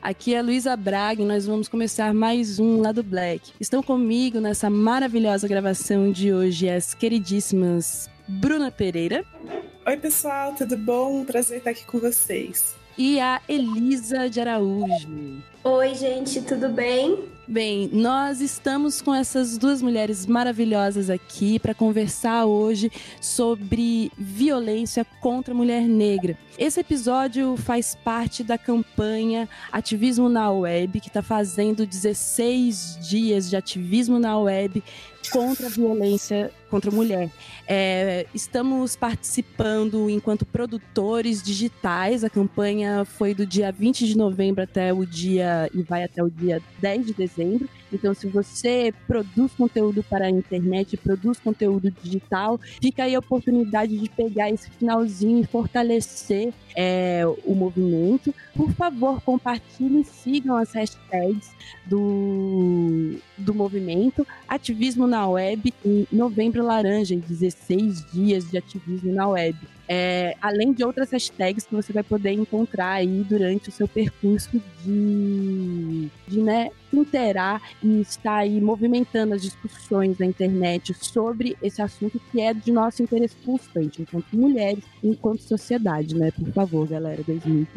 Aqui é Luísa Braga e nós vamos começar mais um Lado Black. Estão comigo nessa maravilhosa gravação de hoje as queridíssimas Bruna Pereira. Oi, pessoal, tudo bom? Prazer estar aqui com vocês. E a Elisa de Araújo. Oi, gente, tudo bem? Bem, nós estamos com essas duas mulheres maravilhosas aqui para conversar hoje sobre violência contra a mulher negra. Esse episódio faz parte da campanha Ativismo na Web, que está fazendo 16 dias de ativismo na web contra a violência contra a mulher. É, estamos participando enquanto produtores digitais. A campanha foi do dia 20 de novembro até o dia e vai até o dia 10 de dezembro. Então, se você produz conteúdo para a internet, produz conteúdo digital, fica aí a oportunidade de pegar esse finalzinho e fortalecer é, o movimento. Por favor, compartilhem sigam as hashtags do, do movimento Ativismo na Web em Novembro Laranja, em 16 dias de ativismo na web. É, além de outras hashtags que você vai poder encontrar aí durante o seu percurso de, de né, interar e estar aí movimentando as discussões na internet sobre esse assunto que é de nosso interesse constante, enquanto mulheres, enquanto sociedade, né? Por favor, galera, 2020.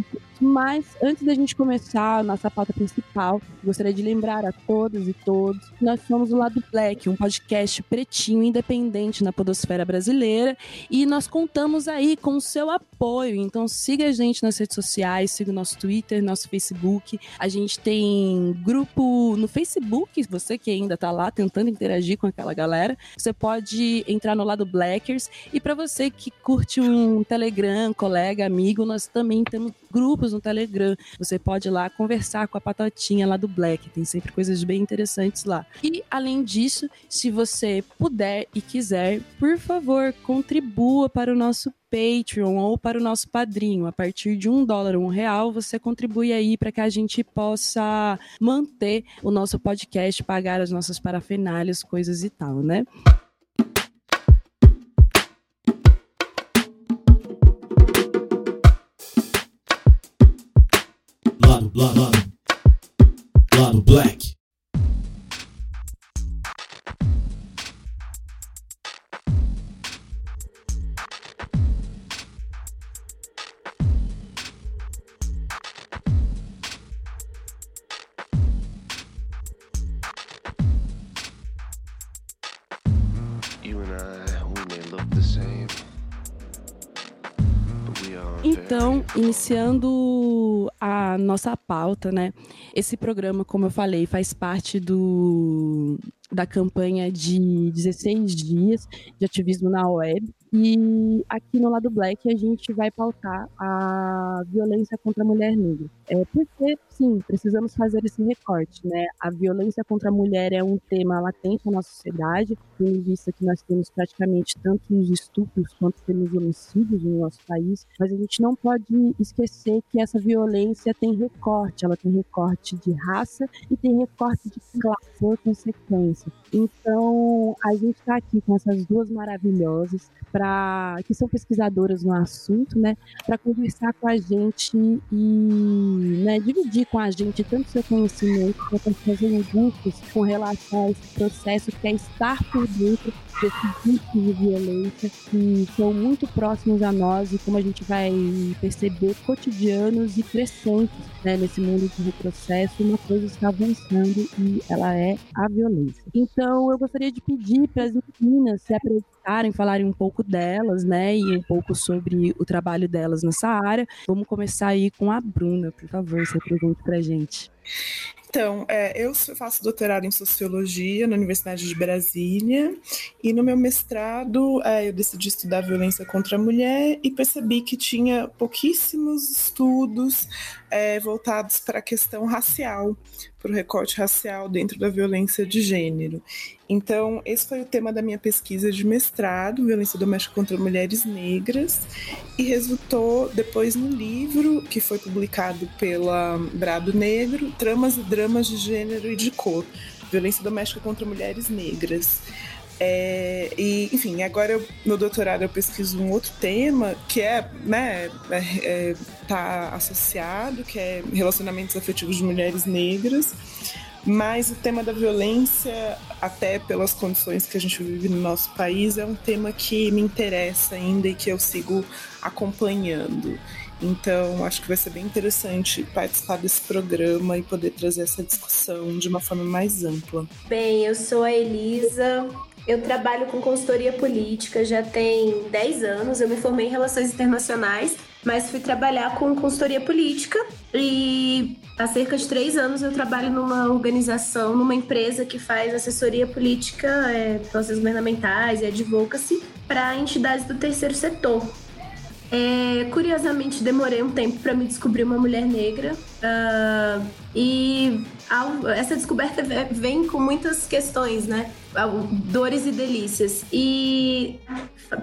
Mas antes da gente começar a nossa pauta principal, gostaria de lembrar a todas e todos que nós somos o Lado Black, um podcast pretinho independente na podosfera brasileira e nós contamos aí com o seu apoio. Então siga a gente nas redes sociais, siga o nosso Twitter, nosso Facebook. A gente tem grupo no Facebook, você que ainda tá lá tentando interagir com aquela galera, você pode entrar no Lado Blackers e para você que curte um Telegram, colega, amigo, nós também temos grupos no Telegram. Você pode ir lá conversar com a patotinha lá do Black. Tem sempre coisas bem interessantes lá. E além disso, se você puder e quiser, por favor, contribua para o nosso Patreon ou para o nosso padrinho. A partir de um dólar um real, você contribui aí para que a gente possa manter o nosso podcast, pagar as nossas parafernálias, coisas e tal, né? lado, lado, lado black. Então, iniciando a nossa pauta, né? Esse programa, como eu falei, faz parte do, da campanha de 16 dias de ativismo na web. E aqui no lado Black a gente vai pautar a violência contra a mulher negra. É porque, sim, precisamos fazer esse recorte, né? A violência contra a mulher é um tema latente na nossa sociedade, tendo vista que nós temos praticamente tanto os estupros quanto temos homicídios no nosso país, mas a gente não pode esquecer que essa violência tem recorte, ela tem recorte de raça e tem recorte de classe, por consequência. Então, a gente está aqui com essas duas maravilhosas para que são pesquisadoras no assunto, né, para conversar com a gente e né, dividir com a gente tanto seu conhecimento quanto fazer angústias com relação a esse processo que é estar por dentro desses riscos de violência. Que são muito próximos a nós e como a gente vai perceber cotidianos e crescentes né, nesse mundo de retrocesso, uma coisa está avançando e ela é a violência. Então eu gostaria de pedir para as meninas se apresentarem, falarem um pouco delas, né, e um pouco sobre o trabalho delas nessa área. Vamos começar aí com a Bruna, por favor, se apresente para gente. Então, é, eu faço doutorado em Sociologia na Universidade de Brasília e no meu mestrado é, eu decidi estudar violência contra a mulher e percebi que tinha pouquíssimos estudos é, voltados para a questão racial, para o recorte racial dentro da violência de gênero. Então, esse foi o tema da minha pesquisa de mestrado, Violência Doméstica contra Mulheres Negras, e resultou depois no livro que foi publicado pela Brado Negro, Tramas e Dramas de Gênero e de Cor, Violência Doméstica contra Mulheres Negras. É, e, enfim, agora eu, no doutorado eu pesquiso um outro tema que é, né, é, é, tá associado, que é relacionamentos afetivos de mulheres negras. Mas o tema da violência, até pelas condições que a gente vive no nosso país, é um tema que me interessa ainda e que eu sigo acompanhando. Então, acho que vai ser bem interessante participar desse programa e poder trazer essa discussão de uma forma mais ampla. Bem, eu sou a Elisa, eu trabalho com consultoria política já tem 10 anos. Eu me formei em Relações Internacionais, mas fui trabalhar com consultoria política. E há cerca de três anos eu trabalho numa organização, numa empresa que faz assessoria política, é, processos governamentais e advocacy para entidades do terceiro setor. É, curiosamente, demorei um tempo para me descobrir uma mulher negra. Uh, e essa descoberta vem com muitas questões, né? Dores e delícias. E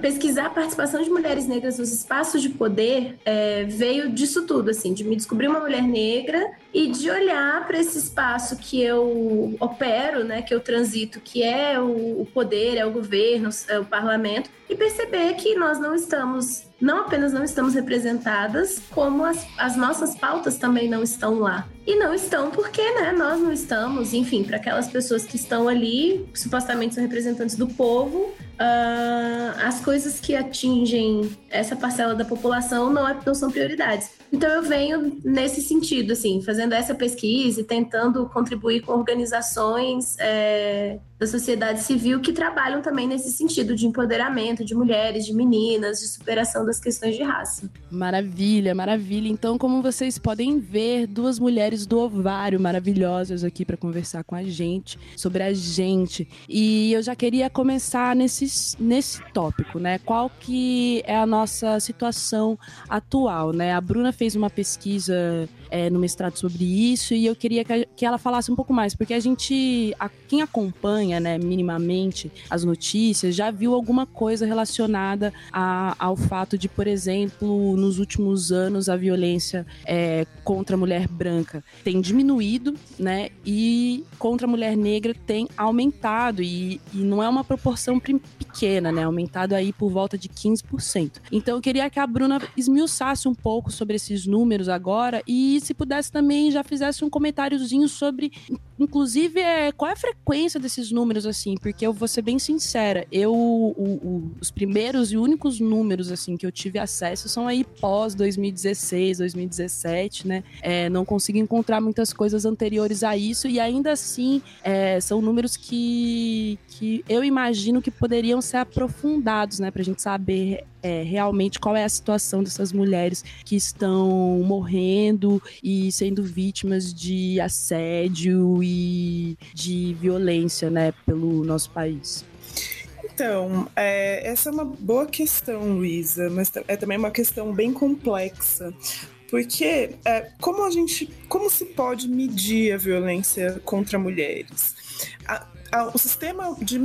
pesquisar a participação de mulheres negras nos espaços de poder é, veio disso tudo, assim, de me descobrir uma mulher negra e de olhar para esse espaço que eu opero, né, que eu transito, que é o, poder, é o governo, é o parlamento, e perceber que nós não estamos, não apenas não estamos representadas, como as, as nossas pautas também não estão lá. E não estão porque, né, nós não estamos, enfim, para aquelas pessoas que estão ali, supostamente são representantes do povo, uh, as coisas que atingem essa parcela da população não, é, não são prioridades. Então eu venho nesse sentido, assim, fazendo essa pesquisa e tentando contribuir com organizações é, da sociedade civil que trabalham também nesse sentido de empoderamento de mulheres, de meninas, de superação das questões de raça. Maravilha, maravilha. Então, como vocês podem ver, duas mulheres do ovário maravilhosas aqui para conversar com a gente sobre a gente. E eu já queria começar nesse, nesse tópico, né? Qual que é a nossa situação atual, né? A Bruna fez uma pesquisa é, no mestrado sobre isso e eu queria que, que, ela falasse um pouco mais, porque a gente, a, quem acompanha, né, minimamente as notícias, já viu alguma coisa relacionada a, ao fato de, por exemplo, nos últimos anos a violência é, contra a mulher branca tem diminuído, né, e contra a mulher negra tem aumentado e, e não é uma proporção pequena, né, aumentado aí por volta de 15%. Então eu queria que a Bruna esmiuçasse um pouco sobre esse esses números agora e se pudesse também já fizesse um comentáriozinho sobre, inclusive, é, qual é a frequência desses números, assim, porque eu vou ser bem sincera, eu, o, o, os primeiros e únicos números, assim, que eu tive acesso são aí pós 2016, 2017, né? É, não consigo encontrar muitas coisas anteriores a isso e ainda assim é, são números que, que eu imagino que poderiam ser aprofundados, né, pra gente saber é, realmente qual é a situação dessas mulheres que estão morrendo e sendo vítimas de assédio e de violência, né, pelo nosso país. Então, é, essa é uma boa questão, Luísa, mas é também uma questão bem complexa. Porque é, como a gente, como se pode medir a violência contra mulheres? O sistema de,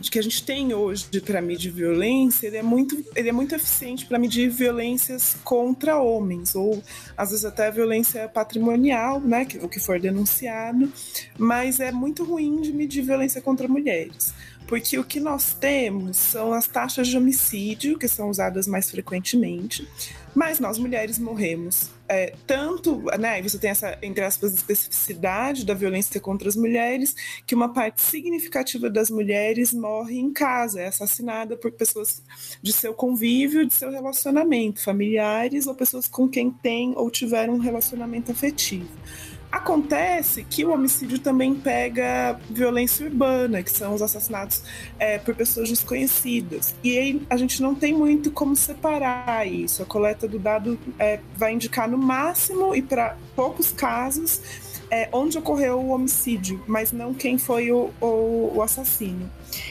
de, que a gente tem hoje para medir violência, ele é muito, ele é muito eficiente para medir violências contra homens, ou às vezes até violência patrimonial, né, que, o que for denunciado, mas é muito ruim de medir violência contra mulheres. Porque o que nós temos são as taxas de homicídio, que são usadas mais frequentemente, mas nós mulheres morremos é, tanto, né, você tem essa, entre aspas, especificidade da violência contra as mulheres, que uma parte significativa das mulheres morre em casa, é assassinada por pessoas de seu convívio, de seu relacionamento, familiares ou pessoas com quem tem ou tiveram um relacionamento afetivo. Acontece que o homicídio também pega violência urbana, que são os assassinatos é, por pessoas desconhecidas. E aí a gente não tem muito como separar isso. A coleta do dado é, vai indicar no máximo e para poucos casos é, onde ocorreu o homicídio, mas não quem foi o, o, o assassino.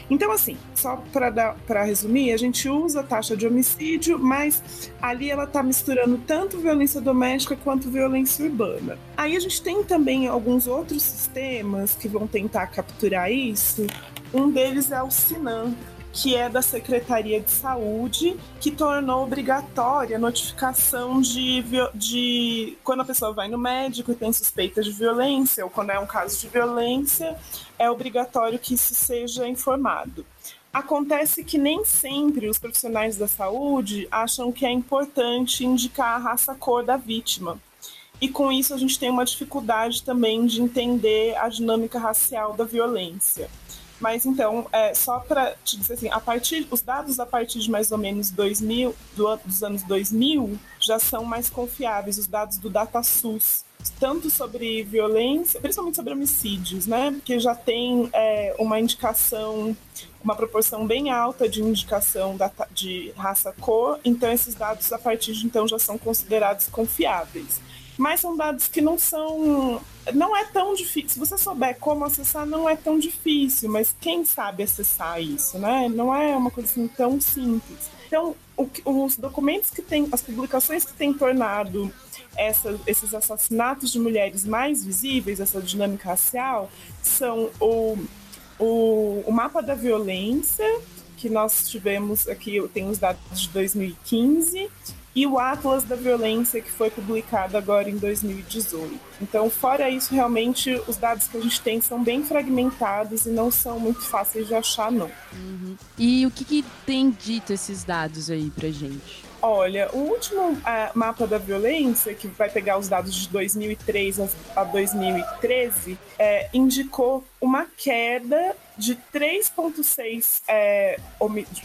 Então, assim, só para resumir, a gente usa a taxa de homicídio, mas ali ela está misturando tanto violência doméstica quanto violência urbana. Aí a gente tem também alguns outros sistemas que vão tentar capturar isso. Um deles é o Sinan, que é da Secretaria de Saúde, que tornou obrigatória a notificação de, de quando a pessoa vai no médico e tem suspeita de violência, ou quando é um caso de violência, é obrigatório que isso seja informado. Acontece que nem sempre os profissionais da saúde acham que é importante indicar a raça cor da vítima. E com isso a gente tem uma dificuldade também de entender a dinâmica racial da violência. Mas então, é, só para te dizer assim, a partir, os dados a partir de mais ou menos 2000, do, dos anos 2000 já são mais confiáveis, os dados do DataSUS, tanto sobre violência, principalmente sobre homicídios, né? Porque já tem é, uma indicação, uma proporção bem alta de indicação da, de raça-cor, então esses dados a partir de então já são considerados confiáveis mas são dados que não são. Não é tão difícil. Se você souber como acessar, não é tão difícil, mas quem sabe acessar isso, né? Não é uma coisa assim tão simples. Então, o, os documentos que tem, as publicações que têm tornado essa, esses assassinatos de mulheres mais visíveis, essa dinâmica racial, são o, o, o mapa da violência, que nós tivemos aqui, eu tenho os dados de 2015, e o Atlas da Violência, que foi publicado agora em 2018. Então, fora isso, realmente os dados que a gente tem são bem fragmentados e não são muito fáceis de achar, não. Uhum. E o que, que tem dito esses dados aí pra gente? Olha, o último uh, mapa da violência, que vai pegar os dados de 2003 a 2013, é, indicou uma queda de 3,6, é,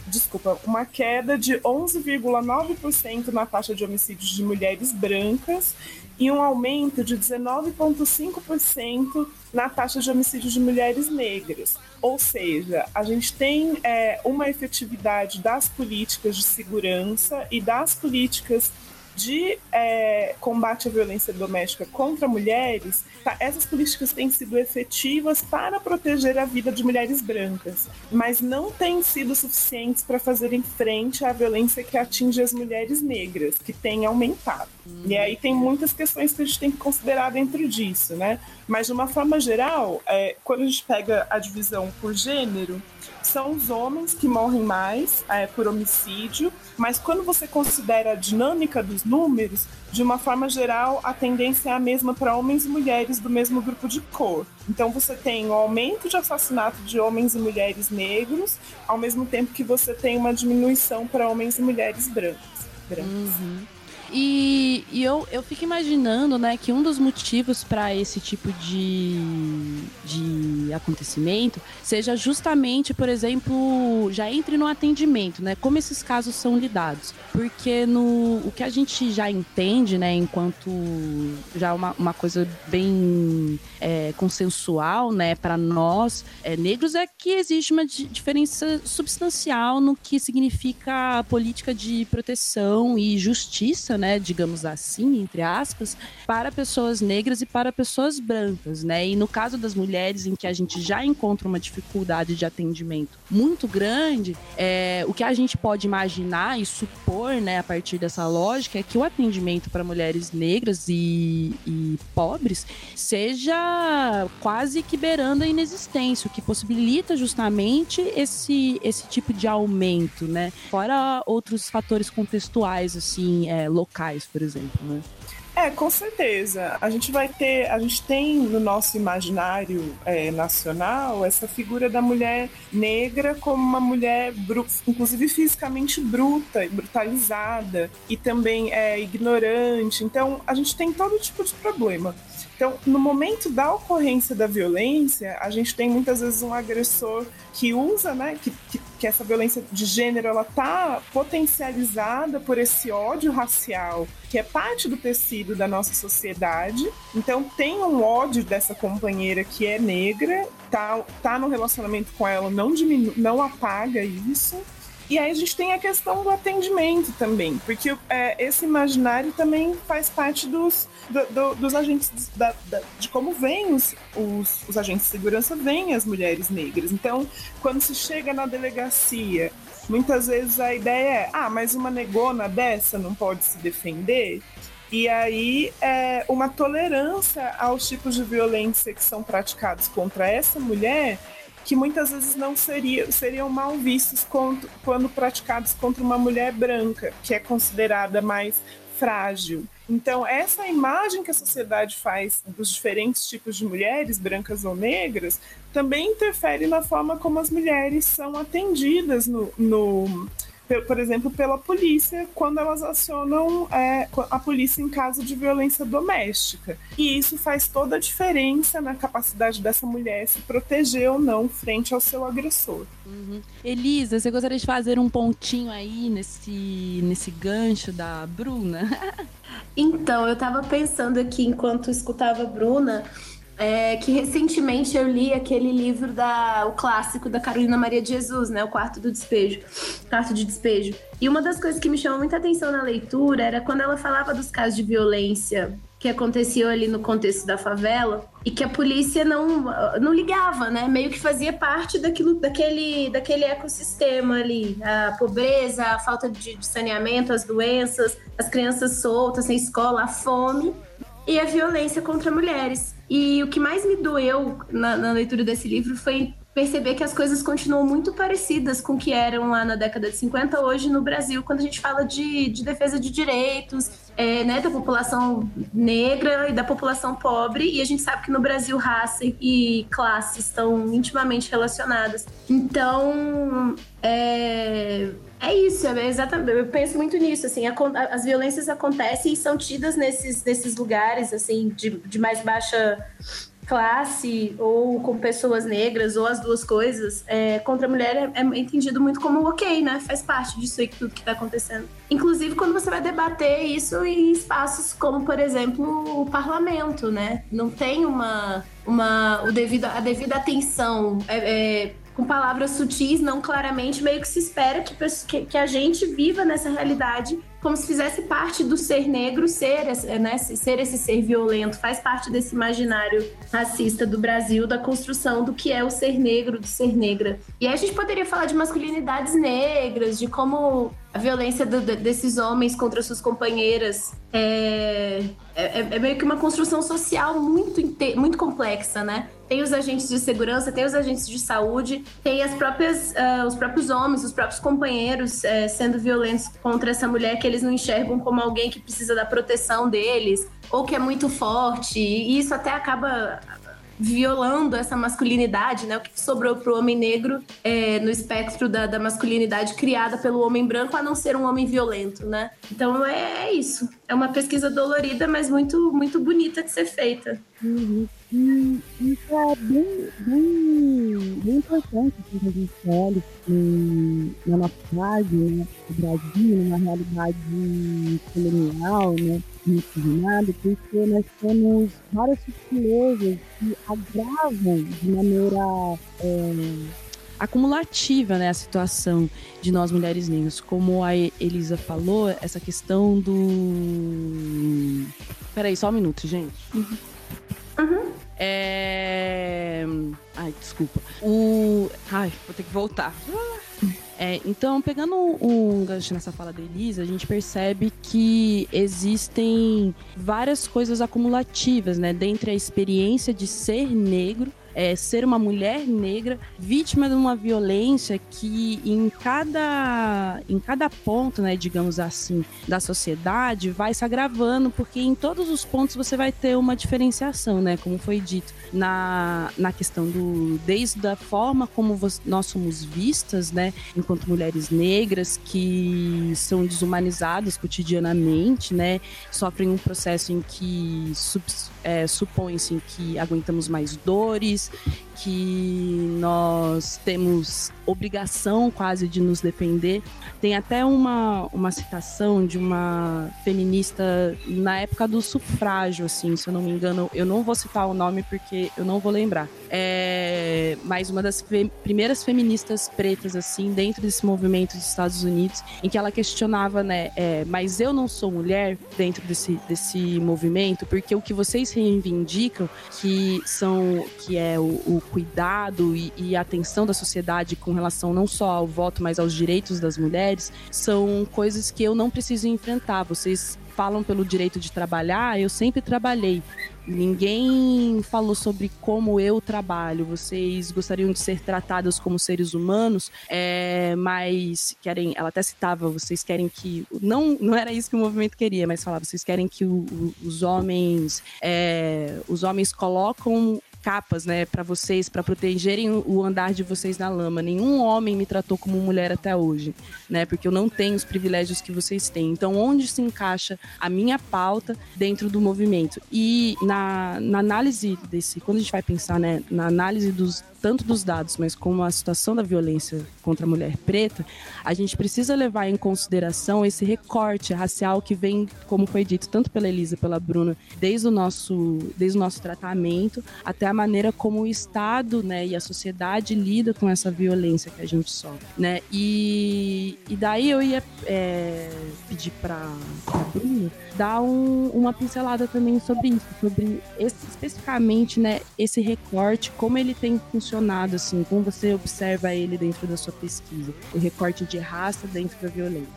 desculpa, uma queda de 11,9% na taxa de homicídios de mulheres brancas e um aumento de 19,5% na taxa de homicídios de mulheres negras. Ou seja, a gente tem é, uma efetividade das políticas de segurança e das políticas de é, combate à violência doméstica contra mulheres, tá, essas políticas têm sido efetivas para proteger a vida de mulheres brancas, mas não têm sido suficientes para fazerem frente à violência que atinge as mulheres negras, que tem aumentado. Uhum. E aí tem muitas questões que a gente tem que considerar dentro disso, né? Mas de uma forma geral, é, quando a gente pega a divisão por gênero, são os homens que morrem mais é, por homicídio, mas quando você considera a dinâmica dos números, de uma forma geral, a tendência é a mesma para homens e mulheres do mesmo grupo de cor. Então você tem o aumento de assassinato de homens e mulheres negros, ao mesmo tempo que você tem uma diminuição para homens e mulheres brancos. brancos. Uhum. E, e, eu, eu fico imaginando, né, que um dos motivos para esse tipo de, de acontecimento seja justamente, por exemplo, já entre no atendimento, né, como esses casos são lidados. Porque no, o que a gente já entende, né, enquanto já uma, uma coisa bem é, consensual, né, para nós é, negros, é que existe uma diferença substancial no que significa a política de proteção e justiça, né, digamos assim, entre aspas, para pessoas negras e para pessoas brancas, né? E no caso das mulheres, em que a gente já encontra uma dificuldade de atendimento muito grande, é, o que a gente pode imaginar e supor, né, a partir dessa lógica, é que o atendimento para mulheres negras e, e pobres seja quase que beirando a inexistência, o que possibilita justamente esse, esse tipo de aumento, né? Fora outros fatores contextuais, assim, é, locais, por exemplo, né? É, com certeza. A gente vai ter, a gente tem no nosso imaginário é, nacional essa figura da mulher negra como uma mulher, inclusive fisicamente bruta, brutalizada e também é, ignorante. Então, a gente tem todo tipo de problema. Então, no momento da ocorrência da violência, a gente tem muitas vezes um agressor que usa, né, que, que, que essa violência de gênero ela tá potencializada por esse ódio racial, que é parte do tecido da nossa sociedade. Então, tem um ódio dessa companheira que é negra, tá, tá no relacionamento com ela, não diminu não apaga isso. E aí a gente tem a questão do atendimento também, porque é, esse imaginário também faz parte dos, do, do, dos agentes, da, da, de como vêm os, os, os agentes de segurança, vêm as mulheres negras. Então, quando se chega na delegacia, muitas vezes a ideia é: ah, mas uma negona dessa não pode se defender. E aí, é, uma tolerância aos tipos de violência que são praticados contra essa mulher que muitas vezes não seriam, seriam mal vistos quando, quando praticados contra uma mulher branca, que é considerada mais frágil. Então, essa imagem que a sociedade faz dos diferentes tipos de mulheres, brancas ou negras, também interfere na forma como as mulheres são atendidas no, no por exemplo, pela polícia quando elas acionam é, a polícia em caso de violência doméstica. E isso faz toda a diferença na capacidade dessa mulher se proteger ou não frente ao seu agressor. Uhum. Elisa, você gostaria de fazer um pontinho aí nesse, nesse gancho da Bruna? então, eu estava pensando aqui enquanto escutava a Bruna é, que recentemente eu li aquele livro da o clássico da Carolina Maria de Jesus, né, o Quarto do Despejo, Quarto de Despejo. E uma das coisas que me chamou muita atenção na leitura era quando ela falava dos casos de violência que aconteciam ali no contexto da favela e que a polícia não, não ligava, né? Meio que fazia parte daquilo, daquele, daquele ecossistema ali. A pobreza, a falta de, de saneamento, as doenças, as crianças soltas sem escola, a fome e a violência contra mulheres. E o que mais me doeu na, na, leitura desse livro foi perceber que as coisas continuam muito parecidas com o que eram lá na década de 50, hoje no Brasil, quando a gente fala de, de defesa de direitos, é, né, da população negra e da população pobre, e a gente sabe que no Brasil raça e classe estão intimamente relacionadas. Então, é, é isso, é exatamente. Eu penso muito nisso, assim, a, as violências acontecem e são tidas nesses, nesses lugares, assim, de, de mais baixa classe ou com pessoas negras ou as duas coisas é, contra a mulher é, é, entendido muito como ok, né? Faz parte disso aí tudo que está acontecendo. Inclusive quando você vai debater isso em espaços como, por exemplo, o parlamento, né? Não tem uma, uma o devido, a devida atenção é, é com palavras sutis, não claramente, meio que se espera que, que, a gente viva nessa realidade como se fizesse parte do ser negro ser, né, ser esse ser violento, faz parte desse imaginário racista do Brasil, da construção do que é o ser negro, do ser negra. E aí a gente poderia falar de masculinidades negras, de como a violência do, desses homens contra suas companheiras é, é, é, meio que uma construção social muito, muito complexa, né? Tem os agentes de segurança, tem os agentes de saúde, tem as próprias, uh, os próprios homens, os próprios companheiros uh, sendo violentos contra essa mulher que eles não enxergam como alguém que precisa da proteção deles ou que é muito forte. E isso até acaba violando essa masculinidade, né? O que sobrou para o homem negro é, no espectro da, da, masculinidade criada pelo homem branco, a não ser um homem violento, né? Então é, é isso. É uma pesquisa dolorida, mas muito, muito bonita de ser feita. Uhum. E isso é bem, bem, bem importante assim, que a gente olhe na nossa cidade, né, no Brasil, numa realidade colonial, né, miscigenada, porque nós temos várias sutilezas que agravam de maneira é, acumulativa, né, a situação de nós mulheres negras. Como a Elisa falou, essa questão do. Peraí, só um minuto, gente. Uhum. Uhum. É. Ai, desculpa. O. Ai, vou ter que voltar. É, então, pegando um gancho nessa fala da Elisa, a gente percebe que existem várias coisas acumulativas, né? Dentre a experiência de ser negro é, ser uma mulher negra vítima de uma violência que em cada, em cada ponto, né, digamos assim, da sociedade vai se agravando, porque em todos os pontos você vai ter uma diferenciação, né, como foi dito, na, na questão do, desde a forma como nós somos vistas, né, enquanto mulheres negras que são desumanizadas cotidianamente, né, sofrem um processo em que sub, é, supõe-se que aguentamos mais dores, que nós temos obrigação quase de nos defender. Tem até uma, uma citação de uma feminista na época do sufrágio, assim, se eu não me engano. Eu não vou citar o nome porque eu não vou lembrar. É, mas uma das fe primeiras feministas pretas, assim, dentro desse movimento dos Estados Unidos, em que ela questionava, né, é, mas eu não sou mulher dentro desse, desse movimento, porque o que vocês reivindicam, que são, que é o, o cuidado e, e atenção da sociedade com relação não só ao voto, mas aos direitos das mulheres, são coisas que eu não preciso enfrentar. Vocês falam pelo direito de trabalhar, eu sempre trabalhei. Ninguém falou sobre como eu trabalho. Vocês gostariam de ser tratadas como seres humanos, é, mas querem. Ela até citava. Vocês querem que não não era isso que o movimento queria, mas falava. Vocês querem que o, o, os homens é, os homens colocam capas, né, para vocês, para protegerem o andar de vocês na lama. Nenhum homem me tratou como mulher até hoje, né, porque eu não tenho os privilégios que vocês têm. Então, onde se encaixa a minha pauta dentro do movimento? E na, na análise desse, quando a gente vai pensar, né, na análise dos tanto dos dados, mas como a situação da violência contra a mulher preta, a gente precisa levar em consideração esse recorte racial que vem, como foi dito tanto pela Elisa, pela Bruna, desde o nosso, desde o nosso tratamento até a maneira como o Estado, né, e a sociedade lida com essa violência que a gente sofre, né? E, e daí eu ia é, pedir para a Bruna dar um, uma pincelada também sobre isso, sobre esse, especificamente, né, esse recorte, como ele tem funcionado, assim, como você observa ele dentro da sua pesquisa, o recorte de raça dentro da violência.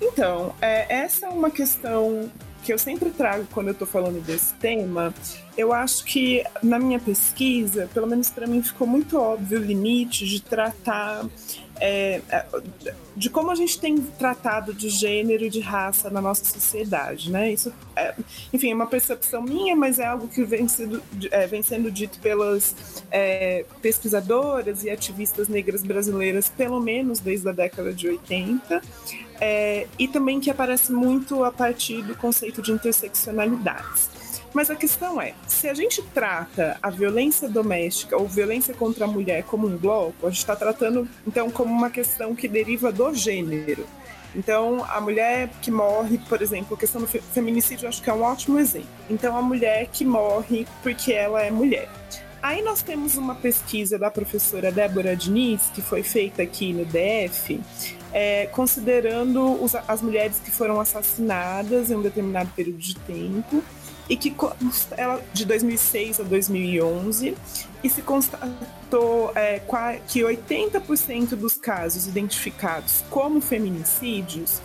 Então, é, essa é uma questão que eu sempre trago quando eu estou falando desse tema, eu acho que na minha pesquisa, pelo menos para mim, ficou muito óbvio o limite de tratar é, é, de como a gente tem tratado de gênero e de raça na nossa sociedade, né? Isso, é, enfim, é uma percepção minha, mas é algo que vem sendo, é, vem sendo dito pelas é, pesquisadoras e ativistas negras brasileiras, pelo menos desde a década de 80, é, e também que aparece muito a partir do conceito de interseccionalidades. Mas a questão é, se a gente trata a violência doméstica ou violência contra a mulher como um bloco, a gente está tratando então como uma questão que deriva do gênero. Então, a mulher que morre, por exemplo, a questão do feminicídio, acho que é um ótimo exemplo. Então, a mulher que morre porque ela é mulher. Aí nós temos uma pesquisa da professora Débora Diniz, que foi feita aqui no DF, é, considerando os, as mulheres que foram assassinadas em um determinado período de tempo e que ela de 2006 a 2011 e se constatou é, que 80% dos casos identificados como feminicídios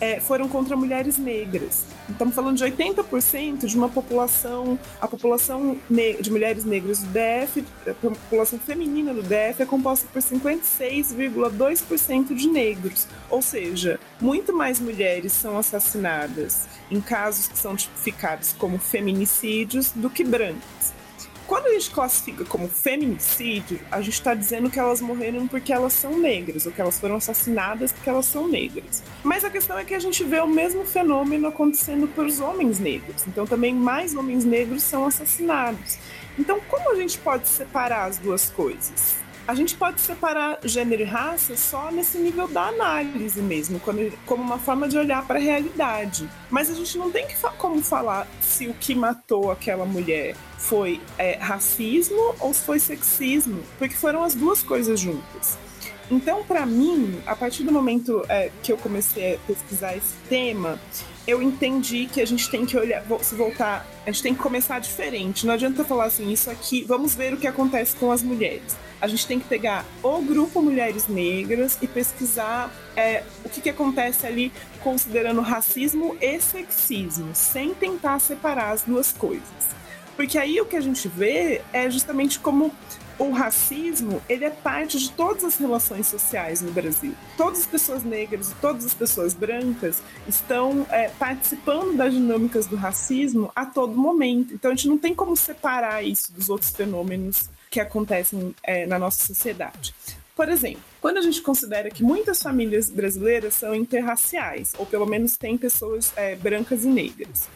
é, foram contra mulheres negras. Estamos falando de 80% de uma população, a população de mulheres negras do DF, a população feminina do DF é composta por 56,2% de negros. Ou seja, muito mais mulheres são assassinadas em casos que são tipificados como feminicídios do que brancas. Quando a gente classifica como feminicídio, a gente está dizendo que elas morreram porque elas são negras, ou que elas foram assassinadas porque elas são negras. Mas a questão é que a gente vê o mesmo fenômeno acontecendo para os homens negros. Então também mais homens negros são assassinados. Então como a gente pode separar as duas coisas? A gente pode separar gênero e raça só nesse nível da análise mesmo, como uma forma de olhar para a realidade. Mas a gente não tem que como falar se o que matou aquela mulher foi é, racismo ou se foi sexismo, porque foram as duas coisas juntas. Então, para mim, a partir do momento é, que eu comecei a pesquisar esse tema, eu entendi que a gente tem que olhar, se voltar, a gente tem que começar diferente. Não adianta falar assim, isso aqui, vamos ver o que acontece com as mulheres a gente tem que pegar o grupo Mulheres Negras e pesquisar é, o que, que acontece ali considerando racismo e sexismo, sem tentar separar as duas coisas. Porque aí o que a gente vê é justamente como o racismo ele é parte de todas as relações sociais no Brasil. Todas as pessoas negras e todas as pessoas brancas estão é, participando das dinâmicas do racismo a todo momento. Então a gente não tem como separar isso dos outros fenômenos que acontecem é, na nossa sociedade. Por exemplo, quando a gente considera que muitas famílias brasileiras são interraciais, ou pelo menos têm pessoas é, brancas e negras,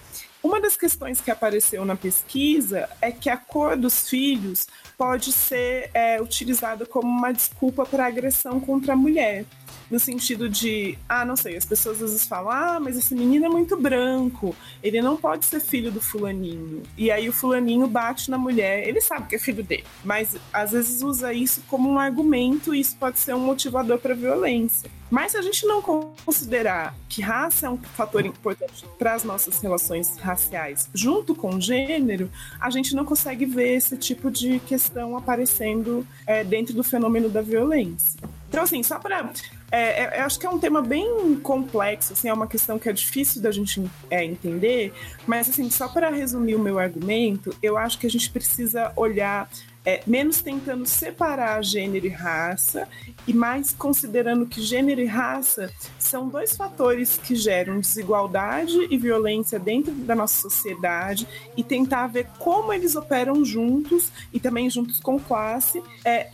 uma das questões que apareceu na pesquisa é que a cor dos filhos pode ser é, utilizada como uma desculpa para agressão contra a mulher no sentido de, ah, não sei, as pessoas às vezes falam, ah, mas esse menino é muito branco, ele não pode ser filho do fulaninho. E aí o fulaninho bate na mulher, ele sabe que é filho dele, mas às vezes usa isso como um argumento e isso pode ser um motivador para violência. Mas se a gente não considerar que raça é um fator importante para as nossas relações raciais, junto com gênero, a gente não consegue ver esse tipo de questão aparecendo é, dentro do fenômeno da violência. Então, assim, só para é, é, eu acho que é um tema bem complexo, assim, é uma questão que é difícil da gente é, entender, mas assim, só para resumir o meu argumento, eu acho que a gente precisa olhar é, menos tentando separar gênero e raça e mais considerando que gênero e raça são dois fatores que geram desigualdade e violência dentro da nossa sociedade e tentar ver como eles operam juntos e também juntos com classe é,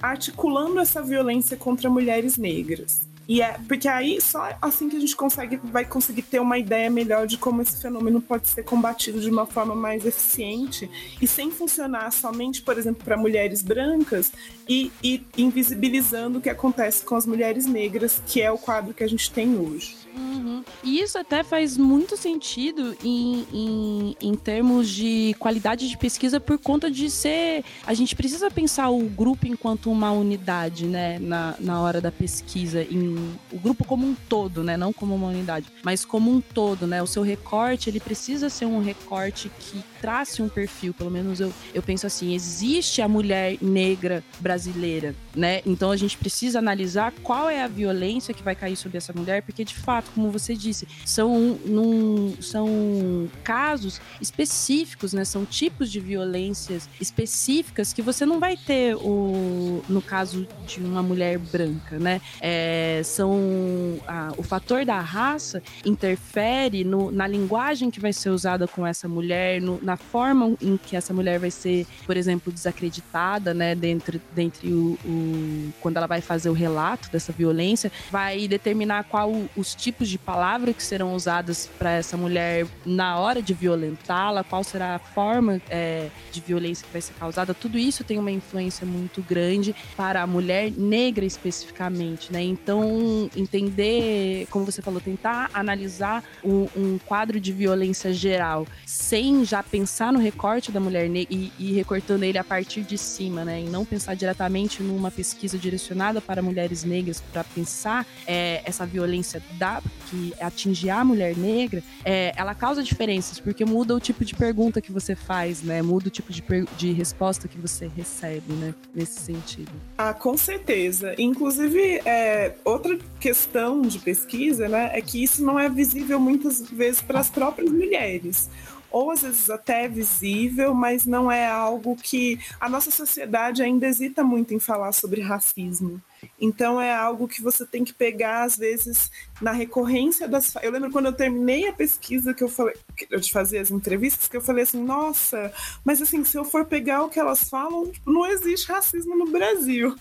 articulando essa violência contra mulheres negras. E é porque aí só assim que a gente consegue vai conseguir ter uma ideia melhor de como esse fenômeno pode ser combatido de uma forma mais eficiente e sem funcionar somente, por exemplo, para mulheres brancas e, e invisibilizando o que acontece com as mulheres negras, que é o quadro que a gente tem hoje. Uhum. E isso até faz muito sentido em, em, em, termos de qualidade de pesquisa por conta de ser. A gente precisa pensar o grupo enquanto uma unidade, né? Na, na hora da pesquisa. Em, o grupo como um todo, né? Não como uma unidade, mas como um todo, né? O seu recorte, ele precisa ser um recorte que trace um perfil. Pelo menos eu, eu penso assim: existe a mulher negra brasileira, né? Então a gente precisa analisar qual é a violência que vai cair sobre essa mulher, porque de fato como você disse, são, num, são casos específicos, né? São tipos de violências específicas que você não vai ter o, no caso de uma mulher branca, né? É, são a, o fator da raça interfere no, na linguagem que vai ser usada com essa mulher, no, na forma em que essa mulher vai ser, por exemplo, desacreditada, né? Dentro, dentre o, o quando ela vai fazer o relato dessa violência, vai determinar qual os tipos tipos de palavras que serão usadas para essa mulher na hora de violentá-la, qual será a forma é, de violência que vai ser causada, tudo isso tem uma influência muito grande para a mulher negra especificamente, né? Então, entender, como você falou, tentar analisar um, um quadro de violência geral sem já pensar no recorte da mulher negra e, e recortando ele a partir de cima, né? E não pensar diretamente numa pesquisa direcionada para mulheres negras para pensar é, essa violência da que atingir a mulher negra, é, ela causa diferenças, porque muda o tipo de pergunta que você faz, né? Muda o tipo de, de resposta que você recebe, né? Nesse sentido. Ah, com certeza. Inclusive, é, outra questão de pesquisa, né, é que isso não é visível muitas vezes para as próprias mulheres ou às vezes até é visível, mas não é algo que a nossa sociedade ainda hesita muito em falar sobre racismo. Então é algo que você tem que pegar às vezes na recorrência das. Eu lembro quando eu terminei a pesquisa que eu falei, eu te fazia as entrevistas, que eu falei assim, nossa, mas assim, se eu for pegar o que elas falam, não existe racismo no Brasil.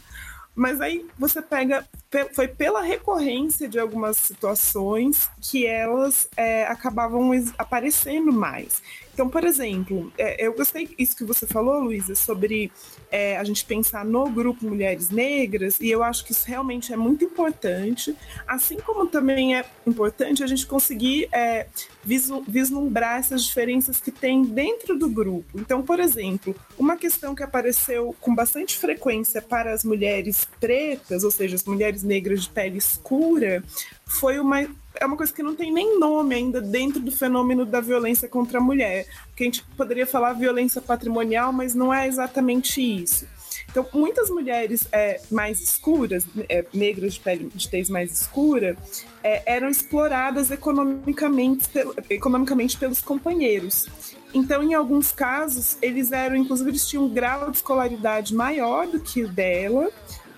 Mas aí você pega, foi pela recorrência de algumas situações que elas é, acabavam aparecendo mais. Então, por exemplo, é, eu gostei isso que você falou, Luísa, sobre é, a gente pensar no grupo Mulheres Negras, e eu acho que isso realmente é muito importante, assim como também é importante a gente conseguir é, vislumbrar essas diferenças que tem dentro do grupo. Então, por exemplo, uma questão que apareceu com bastante frequência para as mulheres pretas, ou seja, as mulheres negras de pele escura, foi uma é uma coisa que não tem nem nome ainda dentro do fenômeno da violência contra a mulher. Que a gente poderia falar violência patrimonial, mas não é exatamente isso. Então, muitas mulheres é, mais escuras, é, negras de pele de tez mais escura, é, eram exploradas economicamente, economicamente pelos companheiros. Então, em alguns casos, eles eram, inclusive, eles tinham um grau de escolaridade maior do que o dela,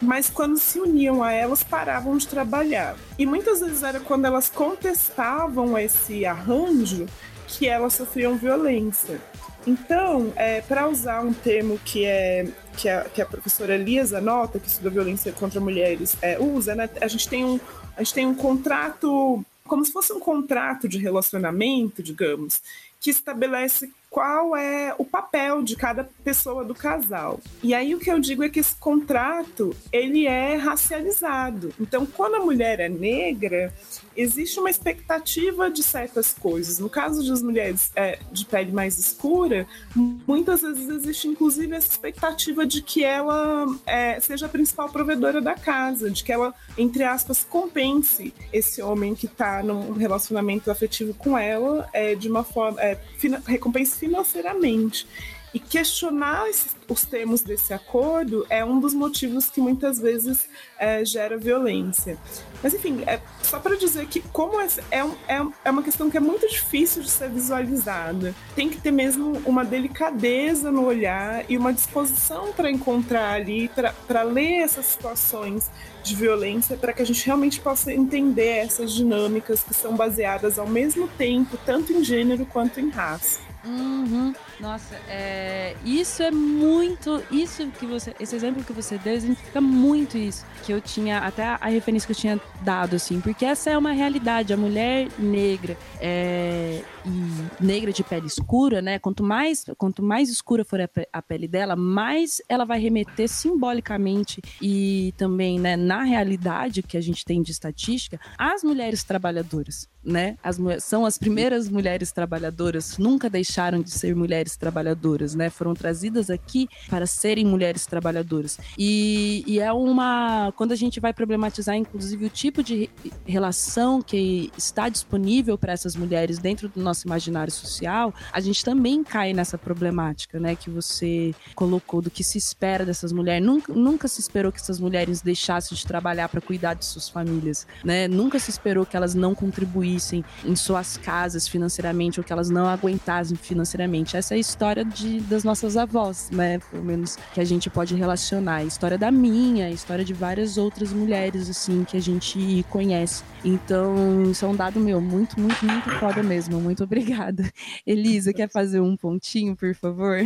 mas quando se uniam a elas, paravam de trabalhar. E muitas vezes era quando elas contestavam esse arranjo que elas sofriam violência. Então, é, para usar um termo que é que a, que a professora Lisa Nota, que estuda violência contra mulheres, é, usa, né? A gente tem um a gente tem um contrato como se fosse um contrato de relacionamento, digamos, que estabelece qual é o papel de cada pessoa do casal. E aí o que eu digo é que esse contrato, ele é racializado. Então, quando a mulher é negra, existe uma expectativa de certas coisas. No caso das mulheres é, de pele mais escura, muitas vezes existe inclusive essa expectativa de que ela é, seja a principal provedora da casa, de que ela, entre aspas, compense esse homem que está num relacionamento afetivo com ela é, de uma forma, é, recompense financeiramente. E questionar esses, os termos desse acordo é um dos motivos que muitas vezes é, gera violência. Mas, enfim, é só para dizer que, como é, é, é, uma questão que é muito difícil de ser visualizada, tem que ter mesmo uma delicadeza no olhar e uma disposição para encontrar ali, para ler essas situações de violência, para que a gente realmente possa entender essas dinâmicas que são baseadas ao mesmo tempo, tanto em gênero quanto em raça. Uhum. Nossa, é, isso é muito. Isso que você. Esse exemplo que você deu significa muito isso. Que eu tinha. Até a referência que eu tinha dado, assim. Porque essa é uma realidade. A mulher negra é, e negra de pele escura, né? Quanto mais, quanto mais escura for a, a pele dela, mais ela vai remeter simbolicamente e também, né, na realidade que a gente tem de estatística, às mulheres trabalhadoras, né? As, são as primeiras mulheres trabalhadoras, nunca deixaram de ser mulheres trabalhadoras, né? Foram trazidas aqui para serem mulheres trabalhadoras. E, e é uma. Quando a gente vai problematizar, inclusive, o tipo de relação que está disponível para essas mulheres dentro do nosso imaginário social, a gente também cai nessa problemática, né? Que você colocou do que se espera dessas mulheres. Nunca, nunca se esperou que essas mulheres deixassem de trabalhar para cuidar de suas famílias, né? Nunca se esperou que elas não contribuíssem em suas casas financeiramente ou que elas não aguentassem financeiramente. Essa é a história de, das nossas avós, né? Pelo menos que a gente pode relacionar. A história da minha, a história de várias outras mulheres, assim, que a gente conhece. Então, isso é um dado meu, muito, muito, muito foda mesmo. Muito obrigada. Elisa, quer fazer um pontinho, por favor?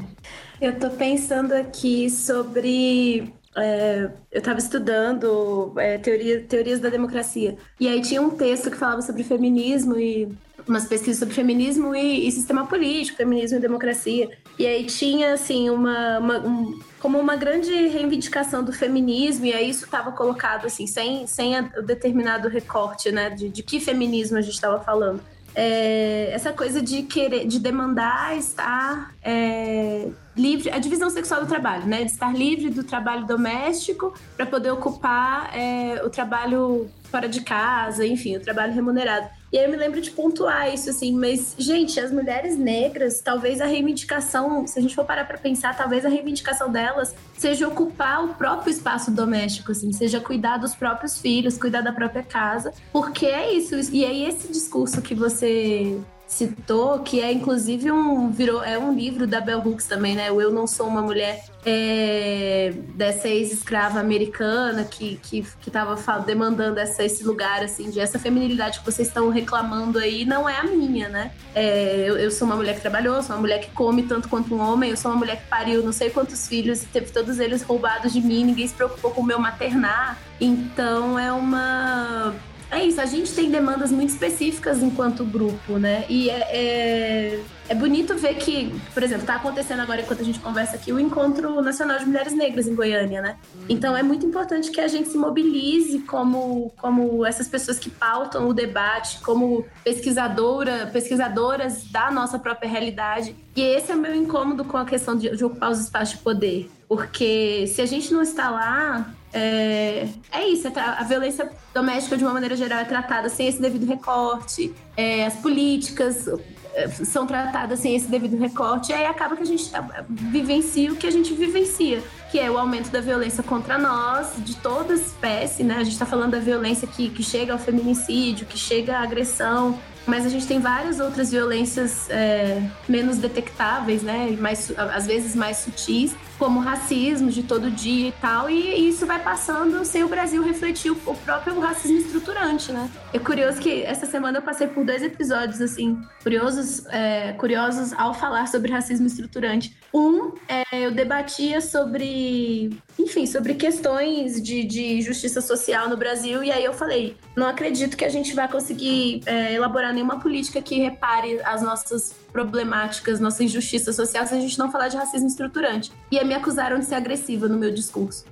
Eu tô pensando aqui sobre é, eu estava estudando é, teoria, teorias da democracia. E aí tinha um texto que falava sobre feminismo e umas pesquisas sobre feminismo e, e sistema político, feminismo e democracia. E aí tinha, assim, uma, uma um, como uma grande reivindicação do feminismo, e aí isso estava colocado, assim, sem, sem o determinado recorte, né, de, de que feminismo a gente estava falando. É, essa coisa de querer, de demandar estar é, livre, a divisão sexual do trabalho, né? De estar livre do trabalho doméstico para poder ocupar é, o trabalho fora de casa, enfim, o trabalho remunerado. E aí eu me lembro de pontuar isso, assim, mas, gente, as mulheres negras, talvez a reivindicação, se a gente for parar pra pensar, talvez a reivindicação delas seja ocupar o próprio espaço doméstico, assim, seja cuidar dos próprios filhos, cuidar da própria casa, porque é isso. E aí esse discurso que você citou, que é inclusive um virou é um livro da Bell Hooks também, né? O Eu não sou uma mulher é, dessa ex-escrava americana que que que estava demandando essa, esse lugar assim de essa feminilidade que vocês estão reclamando aí não é a minha, né? É, eu, eu, sou uma mulher que trabalhou, sou uma mulher que come tanto quanto um homem, eu sou uma mulher que pariu não sei quantos filhos, teve todos eles roubados de mim, ninguém se preocupou com o meu maternar. Então é uma é isso, a gente tem demandas muito específicas enquanto grupo, né? E é, é, é bonito ver que, por exemplo, está acontecendo agora, enquanto a gente conversa aqui, o Encontro Nacional de Mulheres Negras em Goiânia, né? Então é muito importante que a gente se mobilize como, como essas pessoas que pautam o debate, como pesquisadora, pesquisadoras da nossa própria realidade. E esse é o meu incômodo com a questão de, de ocupar os espaços de poder. Porque se a gente não está lá, é, é isso, é a violência doméstica, de uma maneira geral, é tratada sem esse devido recorte, é, as políticas é, são tratadas sem esse devido recorte, e aí acaba que a gente é, vivencia o que a gente vivencia, que é o aumento da violência contra nós, de toda espécie, né? A gente está falando da violência que, que chega ao feminicídio, que chega à agressão, mas a gente tem várias outras violências é, menos detectáveis, né? Mais, às vezes mais sutis, como racismo de todo dia e tal, e isso vai passando sem o Brasil refletir o, próprio racismo estruturante, né? É curioso que essa semana eu passei por dois episódios, assim, curiosos, é, curiosos ao falar sobre racismo estruturante. Um, é, eu debatia sobre, enfim, sobre questões de, de justiça social no Brasil, e aí eu falei, não acredito que a gente vai conseguir é, elaborar nenhuma política que repare as nossas problemáticas, nossa injustiça social, se a gente não falar de racismo estruturante. E aí me acusaram de ser agressiva no meu discurso.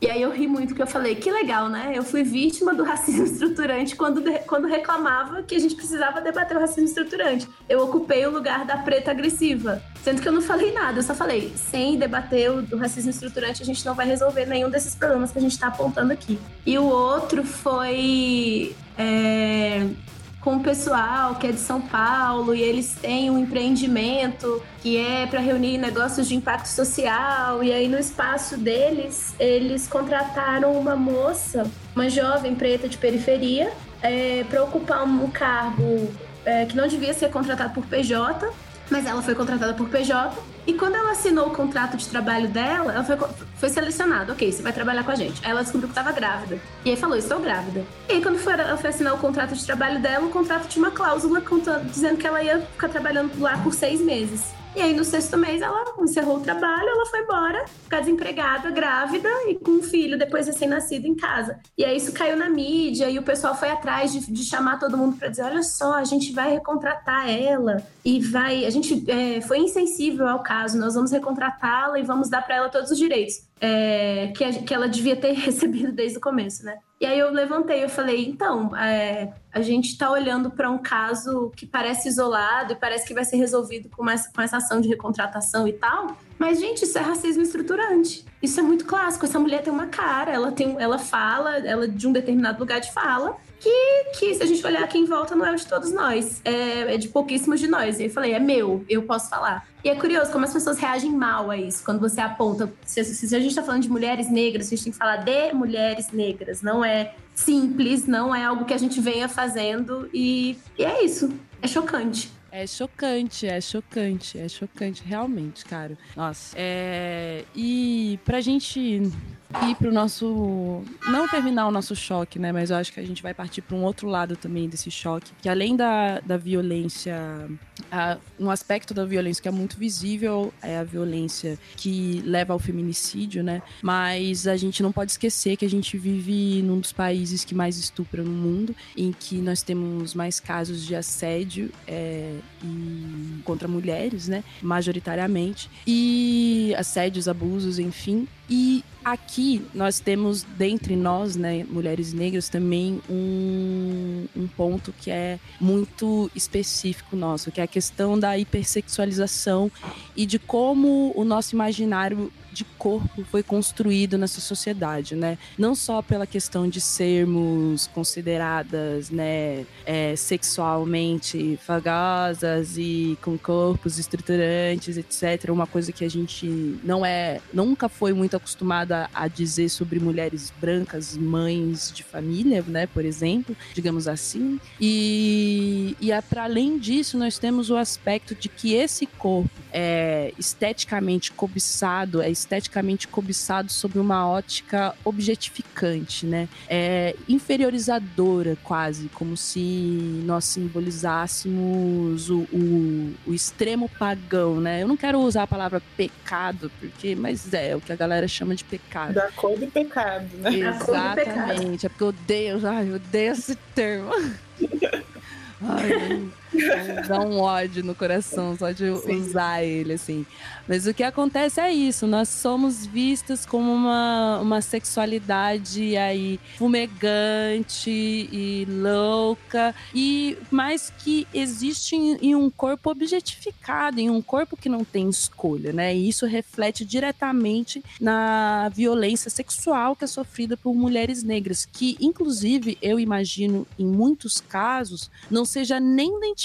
E aí eu ri muito que eu falei, que legal, né? Eu fui vítima do racismo estruturante quando, quando reclamava que a gente precisava debater o racismo estruturante. Eu ocupei o lugar da preta agressiva. Sendo que eu não falei nada, eu só falei, sem debater o, o racismo estruturante, a gente não vai resolver nenhum desses problemas que a gente está apontando aqui. E o outro foi. É com o pessoal que é de São Paulo e eles têm um empreendimento que é para reunir negócios de impacto social. E aí, no espaço deles, eles contrataram uma moça, uma jovem preta de periferia, é, para ocupar um cargo é, que não devia ser contratado por PJ, mas ela foi contratada por PJ. E quando ela assinou o contrato de trabalho dela, ela foi, foi selecionada. Ok, você vai trabalhar com a gente. Aí ela descobriu que estava grávida. E aí falou, estou grávida. E aí quando foi, ela foi assinar o contrato de trabalho dela, o contrato tinha uma cláusula contando, dizendo que ela ia ficar trabalhando lá por seis meses. E aí, no sexto mês, ela encerrou o trabalho, ela foi embora, ficar desempregada, grávida e com um filho depois recém-nascido em casa. E aí, isso caiu na mídia e o pessoal foi atrás de, de chamar todo mundo para dizer: olha só, a gente vai recontratar ela e vai. A gente é, foi insensível ao caso, nós vamos recontratá-la e vamos dar para ela todos os direitos é, que, a, que ela devia ter recebido desde o começo, né? E aí eu levantei, eu falei, então, é, a gente está olhando para um caso que parece isolado e parece que vai ser resolvido com essa, com essa ação de recontratação e tal, mas, gente, isso é racismo estruturante. Isso é muito clássico. Essa mulher tem uma cara, ela tem, ela fala, ela de um determinado lugar de fala, que, que se a gente olhar aqui em volta, não é de todos nós, é, é de pouquíssimos de nós. E eu falei, é meu, eu posso falar. E é curioso como as pessoas reagem mal a isso, quando você aponta. Se, se a gente está falando de mulheres negras, a gente tem que falar de mulheres negras, não é simples, não é algo que a gente venha fazendo. E, e é isso, é chocante. É chocante, é chocante, é chocante, realmente, cara. Nossa. É... E pra gente ir pro nosso. Não terminar o nosso choque, né? Mas eu acho que a gente vai partir para um outro lado também desse choque. Que além da, da violência. A, um aspecto da violência que é muito visível é a violência que leva ao feminicídio, né? Mas a gente não pode esquecer que a gente vive num dos países que mais estupra no mundo, em que nós temos mais casos de assédio é, e, contra mulheres, né? Majoritariamente. E assédios, abusos, enfim. E aqui nós temos, dentre nós, né, mulheres negras, também um, um ponto que é muito específico nosso, que é a questão da hipersexualização e de como o nosso imaginário de corpo foi construído nessa sociedade, né? Não só pela questão de sermos consideradas, né, é, sexualmente fagosas e com corpos estruturantes, etc. Uma coisa que a gente não é, nunca foi muito acostumada a dizer sobre mulheres brancas, mães de família, né, por exemplo, digamos assim. E, e para além disso, nós temos o aspecto de que esse corpo é esteticamente cobiçado, é cobiçado sob uma ótica objetificante, né? É inferiorizadora quase, como se nós simbolizássemos o, o, o, extremo pagão, né? Eu não quero usar a palavra pecado, porque, mas é, o que a galera chama de pecado. Da cor do pecado, né? Exatamente, é porque eu odeio, ai, eu odeio esse termo. Ai, dá um ódio no coração só de Sim. usar ele, assim. Mas o que acontece é isso, nós somos vistas como uma, uma sexualidade aí fumegante e louca, e mais que existe em, em um corpo objetificado, em um corpo que não tem escolha, né? E isso reflete diretamente na violência sexual que é sofrida por mulheres negras, que inclusive eu imagino em muitos casos não seja nem identificada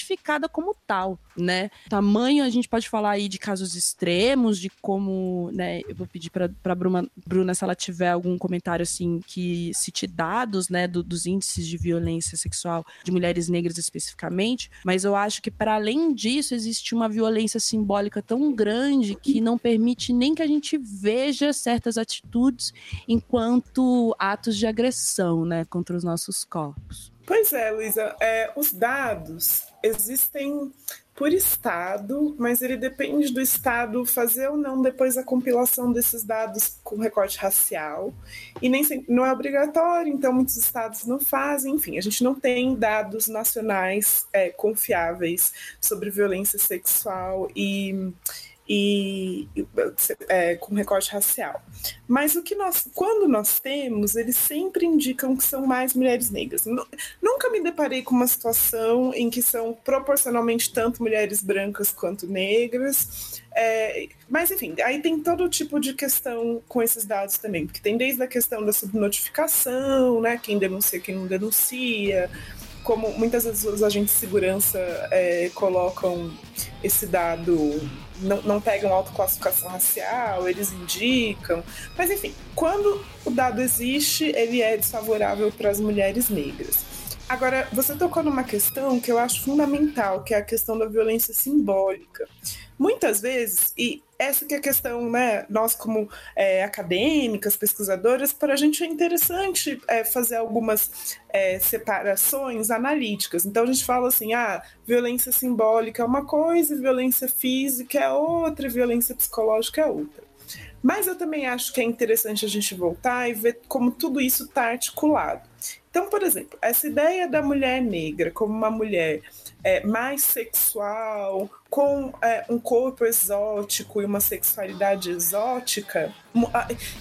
como tal né? Tamanho, a gente pode falar aí de casos extremos, de como, né? Eu vou pedir para Bruna, Bruna, se ela tiver algum comentário assim que cite dados, né, do, dos índices de violência sexual de mulheres negras especificamente, mas eu acho que para além disso existe uma violência simbólica tão grande que não permite nem que a gente veja certas atitudes enquanto atos de agressão, né, contra os nossos corpos. Pois é, Luísa, é, os dados existem por estado, mas ele depende do estado fazer ou não depois a compilação desses dados com recorte racial. E nem sempre, não é obrigatório, então muitos estados não fazem. Enfim, a gente não tem dados nacionais é, confiáveis sobre violência sexual e e é, com recorte racial. Mas o que nós, quando nós temos, eles sempre indicam que são mais mulheres negras. Nunca me deparei com uma situação em que são proporcionalmente tanto mulheres brancas quanto negras. É, mas enfim, aí tem todo tipo de questão com esses dados também, porque tem desde a questão da subnotificação, né, quem denuncia, quem não denuncia, como muitas vezes os agentes de segurança é, colocam esse dado, não, não pegam autoclassificação racial, eles indicam. Mas enfim, quando o dado existe, ele é desfavorável para as mulheres negras. Agora, você tocou numa questão que eu acho fundamental, que é a questão da violência simbólica. Muitas vezes, e essa que é a questão, né? Nós, como é, acadêmicas, pesquisadoras, para a gente é interessante é, fazer algumas é, separações analíticas. Então a gente fala assim: ah, violência simbólica é uma coisa, violência física é outra, violência psicológica é outra. Mas eu também acho que é interessante a gente voltar e ver como tudo isso está articulado. Então, por exemplo, essa ideia da mulher negra como uma mulher é, mais sexual, com é, um corpo exótico e uma sexualidade exótica,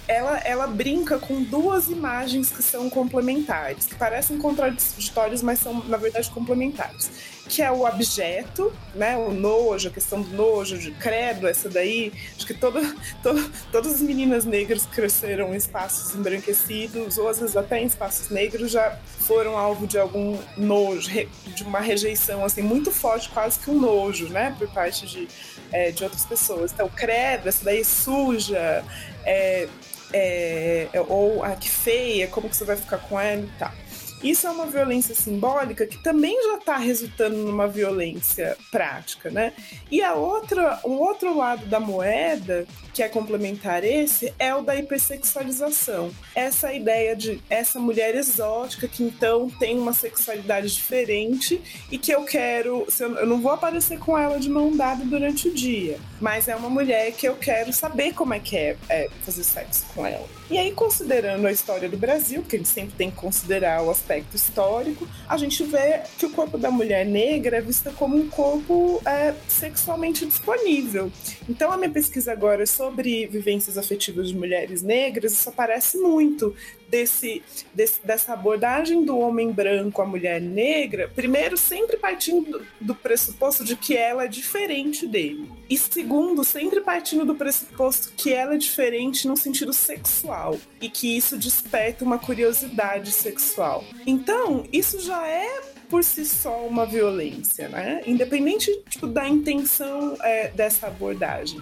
ela, ela brinca com duas imagens que são complementares, que parecem contraditórios, mas são, na verdade, complementares que é o objeto, né? O nojo, a questão do nojo, de credo, essa daí. Acho que toda, to, todas as meninas negras que cresceram em espaços embranquecidos, ou às vezes até em espaços negros, já foram alvo de algum nojo, de uma rejeição assim muito forte, quase que um nojo, né? Por parte de, é, de outras pessoas. Então, credo, essa daí suja, é, é, ou ah, que feia, como que você vai ficar com ela e tal. Isso é uma violência simbólica que também já está resultando numa violência prática, né? E a outra, o outro lado da moeda, que é complementar esse, é o da hipersexualização. Essa ideia de essa mulher exótica que então tem uma sexualidade diferente e que eu quero, eu não vou aparecer com ela de mão dada durante o dia, mas é uma mulher que eu quero saber como é que é, é fazer sexo com ela. E aí, considerando a história do Brasil, que a gente sempre tem que considerar o aspecto histórico, a gente vê que o corpo da mulher negra é vista como um corpo é, sexualmente disponível. Então, a minha pesquisa agora sobre vivências afetivas de mulheres negras, isso aparece muito desse, desse, dessa abordagem do homem branco à mulher negra, primeiro, sempre partindo do, pressuposto de que ela é diferente dele. E segundo, sempre partindo do pressuposto que ela é diferente no sentido sexual e que isso desperta uma curiosidade sexual. Então, isso já é por si só uma violência, né? Independente tipo, da intenção é, dessa abordagem.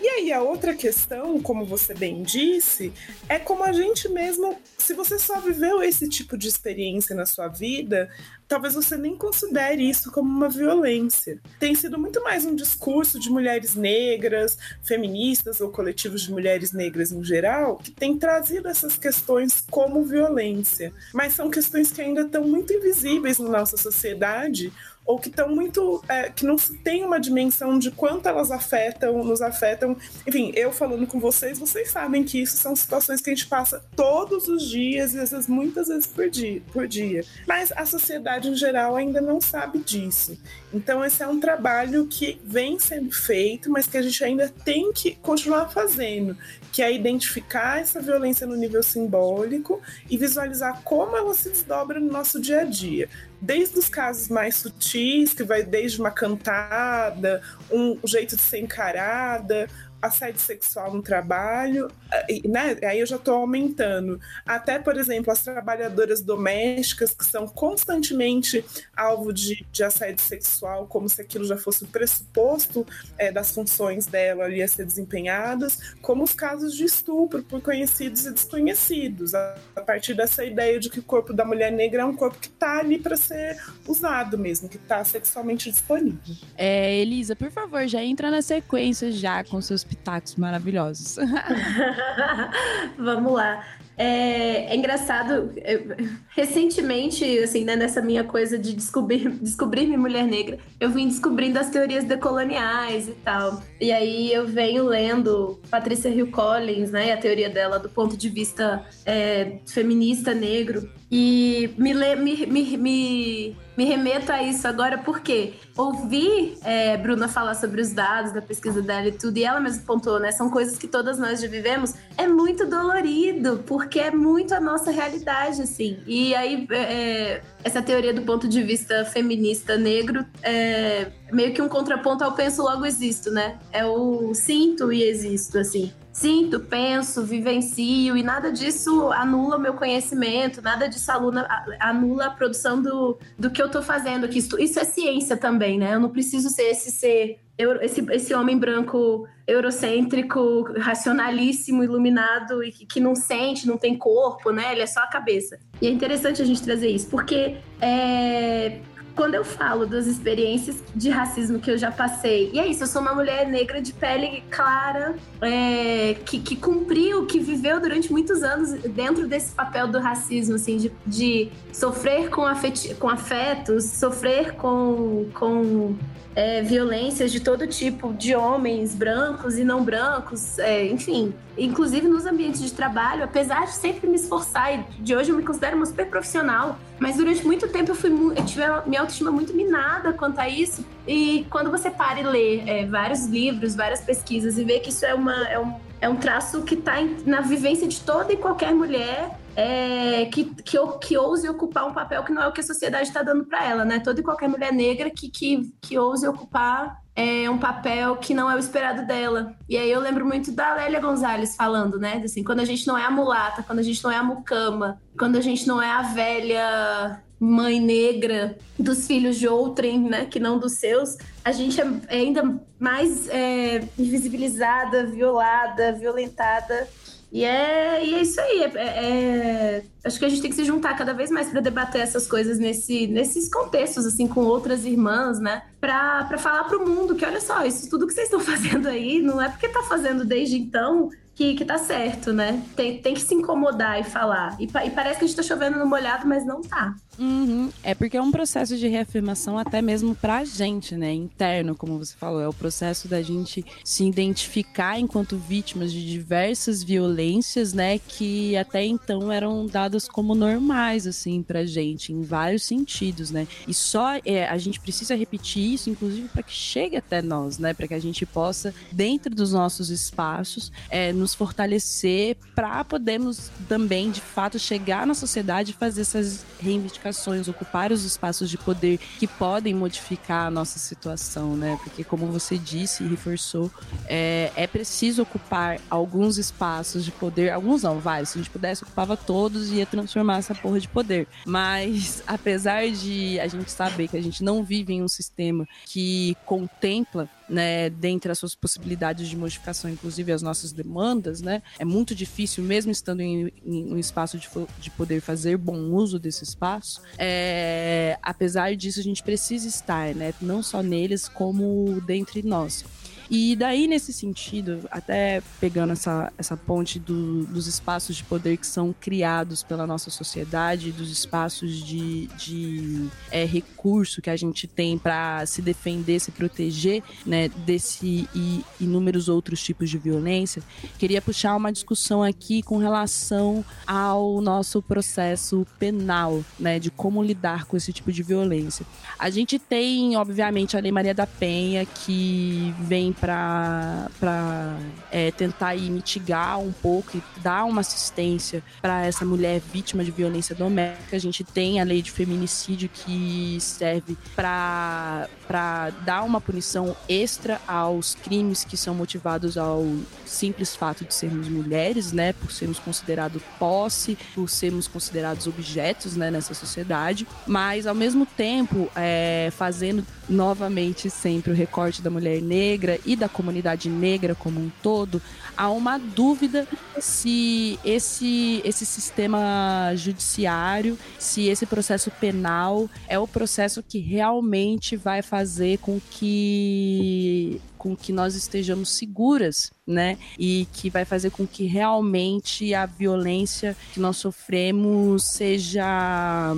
E aí a outra questão, como você bem disse, é como a gente mesmo, se você só viveu esse tipo de experiência na sua vida, talvez você nem considere isso como uma violência. Tem sido muito mais um discurso de mulheres negras, feministas ou coletivos de mulheres negras em geral, que tem trazido essas questões como violência. Mas são questões que ainda estão muito invisíveis na nossa sociedade ou que estão muito. É, que não tem uma dimensão de quanto elas afetam, nos afetam. Enfim, eu falando com vocês, vocês sabem que isso são situações que a gente passa todos os dias, e às vezes muitas vezes por dia, por dia. Mas a sociedade em geral ainda não sabe disso. Então, esse é um trabalho que vem sendo feito, mas que a gente ainda tem que continuar fazendo, que é identificar essa violência no nível simbólico e visualizar como ela se desdobra no nosso dia a dia. Desde os casos mais sutis, que vai desde uma cantada, um jeito de ser encarada, assédio sexual no trabalho, né? Aí eu já estou aumentando. Até, por exemplo, as trabalhadoras domésticas que são constantemente alvo de, de assédio sexual, como se aquilo já fosse o pressuposto é, das funções dela ali a ser desempenhadas, como os casos de estupro por conhecidos e desconhecidos, a, a partir dessa ideia de que o corpo da mulher negra é um corpo que está ali para ser usado mesmo, que está sexualmente disponível. É, Elisa, por favor, já entra na sequência já com seus pitacos maravilhosos. Vamos lá. É, é engraçado, é, recentemente, assim, né, nessa minha coisa de descobrir, descobrir-me mulher negra, eu vim descobrindo as teorias decoloniais e tal. E aí eu venho lendo Patrícia Hill Collins, né, a teoria dela do ponto de vista é, feminista negro. E me, me, me, me, me remeto a isso agora porque ouvir é, Bruna falar sobre os dados da pesquisa dela e tudo, e ela mesma pontuou, né? São coisas que todas nós já vivemos, é muito dolorido, porque é muito a nossa realidade, assim. E aí, é, essa teoria do ponto de vista feminista negro é, meio que um contraponto ao penso logo existo, né? É o sinto e existo, assim sinto, penso, vivencio e nada disso anula o meu conhecimento, nada disso aluna, anula a produção do, do que eu tô fazendo aqui. Isso, isso é ciência também, né? Eu não preciso ser esse ser, esse, esse homem branco eurocêntrico, racionalíssimo, iluminado e que, que não sente, não tem corpo, né? Ele é só a cabeça. E é interessante a gente trazer isso, porque é, quando eu falo das experiências de racismo que eu já passei, e é isso, eu sou uma mulher negra de pele clara, é, que, que cumpriu, que viveu durante muitos anos dentro desse papel do racismo, assim, de, de sofrer com, com afetos, sofrer com, com é, violências de todo tipo, de homens brancos e não brancos, é, enfim. Inclusive nos ambientes de trabalho, apesar de sempre me esforçar, e de hoje eu me considero uma super profissional, mas durante muito tempo eu, fui, eu tive a minha autoestima muito minada quanto a isso. E quando você para e lê é, vários livros, várias pesquisas e vê que isso é, uma, é, um, é um traço que está na vivência de toda e qualquer mulher, é, que, que, que ouse ocupar um papel que não é o que a sociedade está dando para ela, né? Toda e qualquer mulher negra que, que, que ouse ocupar é, um papel que não é o esperado dela. E aí eu lembro muito da Lélia Gonzalez falando, né? Assim, quando a gente não é a mulata, quando a gente não é a mucama, quando a gente não é a velha mãe negra dos filhos de outrem, né, que não dos seus, a gente é ainda mais é, invisibilizada, violada, violentada e é, e é isso aí. É, é, é, acho que a gente tem que se juntar cada vez mais para debater essas coisas nesse, nesses contextos, assim, com outras irmãs, né? Para falar para o mundo que, olha só, isso tudo que vocês estão fazendo aí não é porque tá fazendo desde então que, que tá certo, né? Tem, tem que se incomodar e falar. E, e parece que a gente tá chovendo no molhado, mas não tá. Uhum. É porque é um processo de reafirmação até mesmo pra gente, né? Interno, como você falou. É o processo da gente se identificar enquanto vítimas de diversas violências, né? Que até então eram dadas como normais, assim, pra gente, em vários sentidos, né? E só é, a gente precisa repetir isso, inclusive, para que chegue até nós, né? Para que a gente possa, dentro dos nossos espaços, é, nos fortalecer para podermos também, de fato, chegar na sociedade e fazer essas reivindicações, ocupar os espaços de poder que podem modificar a nossa situação, né? Porque, como você disse e reforçou, é, é preciso ocupar alguns espaços de poder, alguns não, vários. Se a gente pudesse, ocupava todos e ia transformar essa porra de poder. Mas, apesar de a gente saber que a gente não vive em um sistema que contempla né, dentre as suas possibilidades de modificação, inclusive as nossas demandas, né, é muito difícil, mesmo estando em, em um espaço de, de, poder fazer bom uso desse espaço. É, apesar disso, a gente precisa estar, né, não só neles, como dentre nós. E daí, nesse sentido, até pegando essa, essa ponte do, dos espaços de poder que são criados pela nossa sociedade, dos espaços de, de é, recurso que a gente tem para se defender, se proteger né, desse e inúmeros outros tipos de violência, queria puxar uma discussão aqui com relação ao nosso processo penal, né, de como lidar com esse tipo de violência. A gente tem, obviamente, a Lei Maria da Penha, que vem para é, tentar mitigar um pouco e dar uma assistência para essa mulher vítima de violência doméstica. A gente tem a lei de feminicídio que serve para dar uma punição extra aos crimes que são motivados ao simples fato de sermos mulheres, né, por sermos considerados posse, por sermos considerados objetos, né, nessa sociedade, mas ao mesmo tempo é, fazendo novamente sempre o recorte da mulher negra e da comunidade negra como um todo, há uma dúvida se esse, esse sistema judiciário, se esse processo penal é o processo que realmente vai fazer com que com que nós estejamos seguras, né? E que vai fazer com que realmente a violência que nós sofremos seja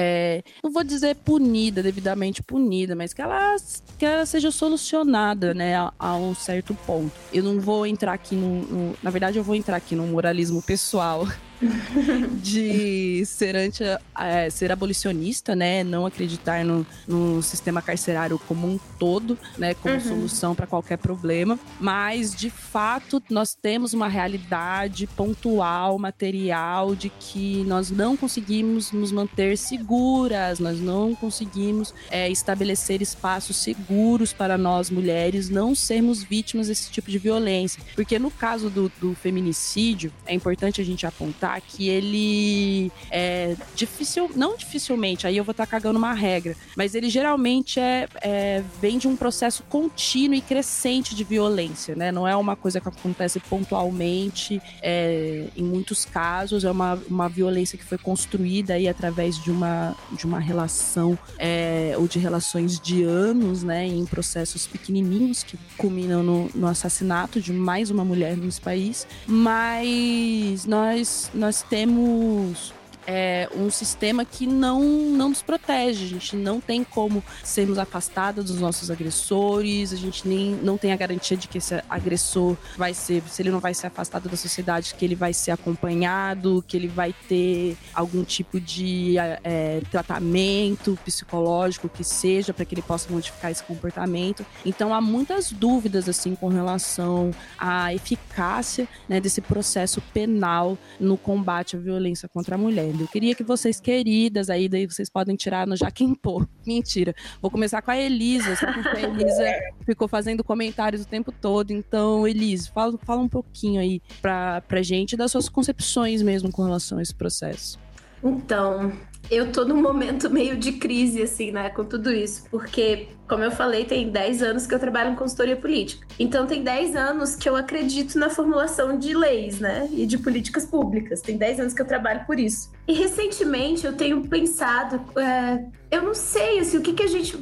é, não vou dizer punida, devidamente punida, mas que ela, que ela seja solucionada, né, a, a um certo ponto. Eu não vou entrar aqui no, no, Na verdade, eu vou entrar aqui no moralismo pessoal de ser, anti, é, ser abolicionista, né? Não acreditar no, no sistema carcerário como um todo, né? Como uhum. solução para qualquer problema. Mas, de fato, nós temos uma realidade pontual, material, de que nós não conseguimos nos manter seguras, nós não conseguimos é, estabelecer espaços seguros para nós mulheres não sermos vítimas desse tipo de violência. Porque no caso do, do feminicídio, é importante a gente apontar que ele é difícil, não dificilmente, aí eu vou estar tá cagando uma regra, mas ele geralmente é, é, vem de um processo contínuo e crescente de violência, né? Não é uma coisa que acontece pontualmente, é, em muitos casos, é uma, uma violência que foi construída aí através de uma, de uma relação é, ou de relações de anos, né? Em processos pequenininhos que culminam no, no assassinato de mais uma mulher nesse país, mas nós, nós temos é um sistema que não, não nos protege. A gente não tem como sermos afastados dos nossos agressores, a gente nem não tem a garantia de que esse agressor vai ser, se ele não vai ser afastado da sociedade, que ele vai ser acompanhado, que ele vai ter algum tipo de é, tratamento psicológico que seja para que ele possa modificar esse comportamento. Então há muitas dúvidas assim com relação à eficácia né, desse processo penal no combate à violência contra a mulher. Eu queria que vocês, queridas, aí daí vocês podem tirar no Jaquim Pô. Mentira. Vou começar com a Elisa, porque a Elisa ficou fazendo comentários o tempo todo. Então, Elisa, fala, fala um pouquinho aí pra, pra gente das suas concepções mesmo com relação a esse processo. Então, eu tô num momento meio de crise, assim, né, com tudo isso, porque como eu falei, tem 10 anos que eu trabalho em consultoria política. Então tem 10 anos que eu acredito na formulação de leis, né? E de políticas públicas. Tem 10 anos que eu trabalho por isso. E recentemente eu tenho pensado, é, eu não sei assim, o que, que a gente.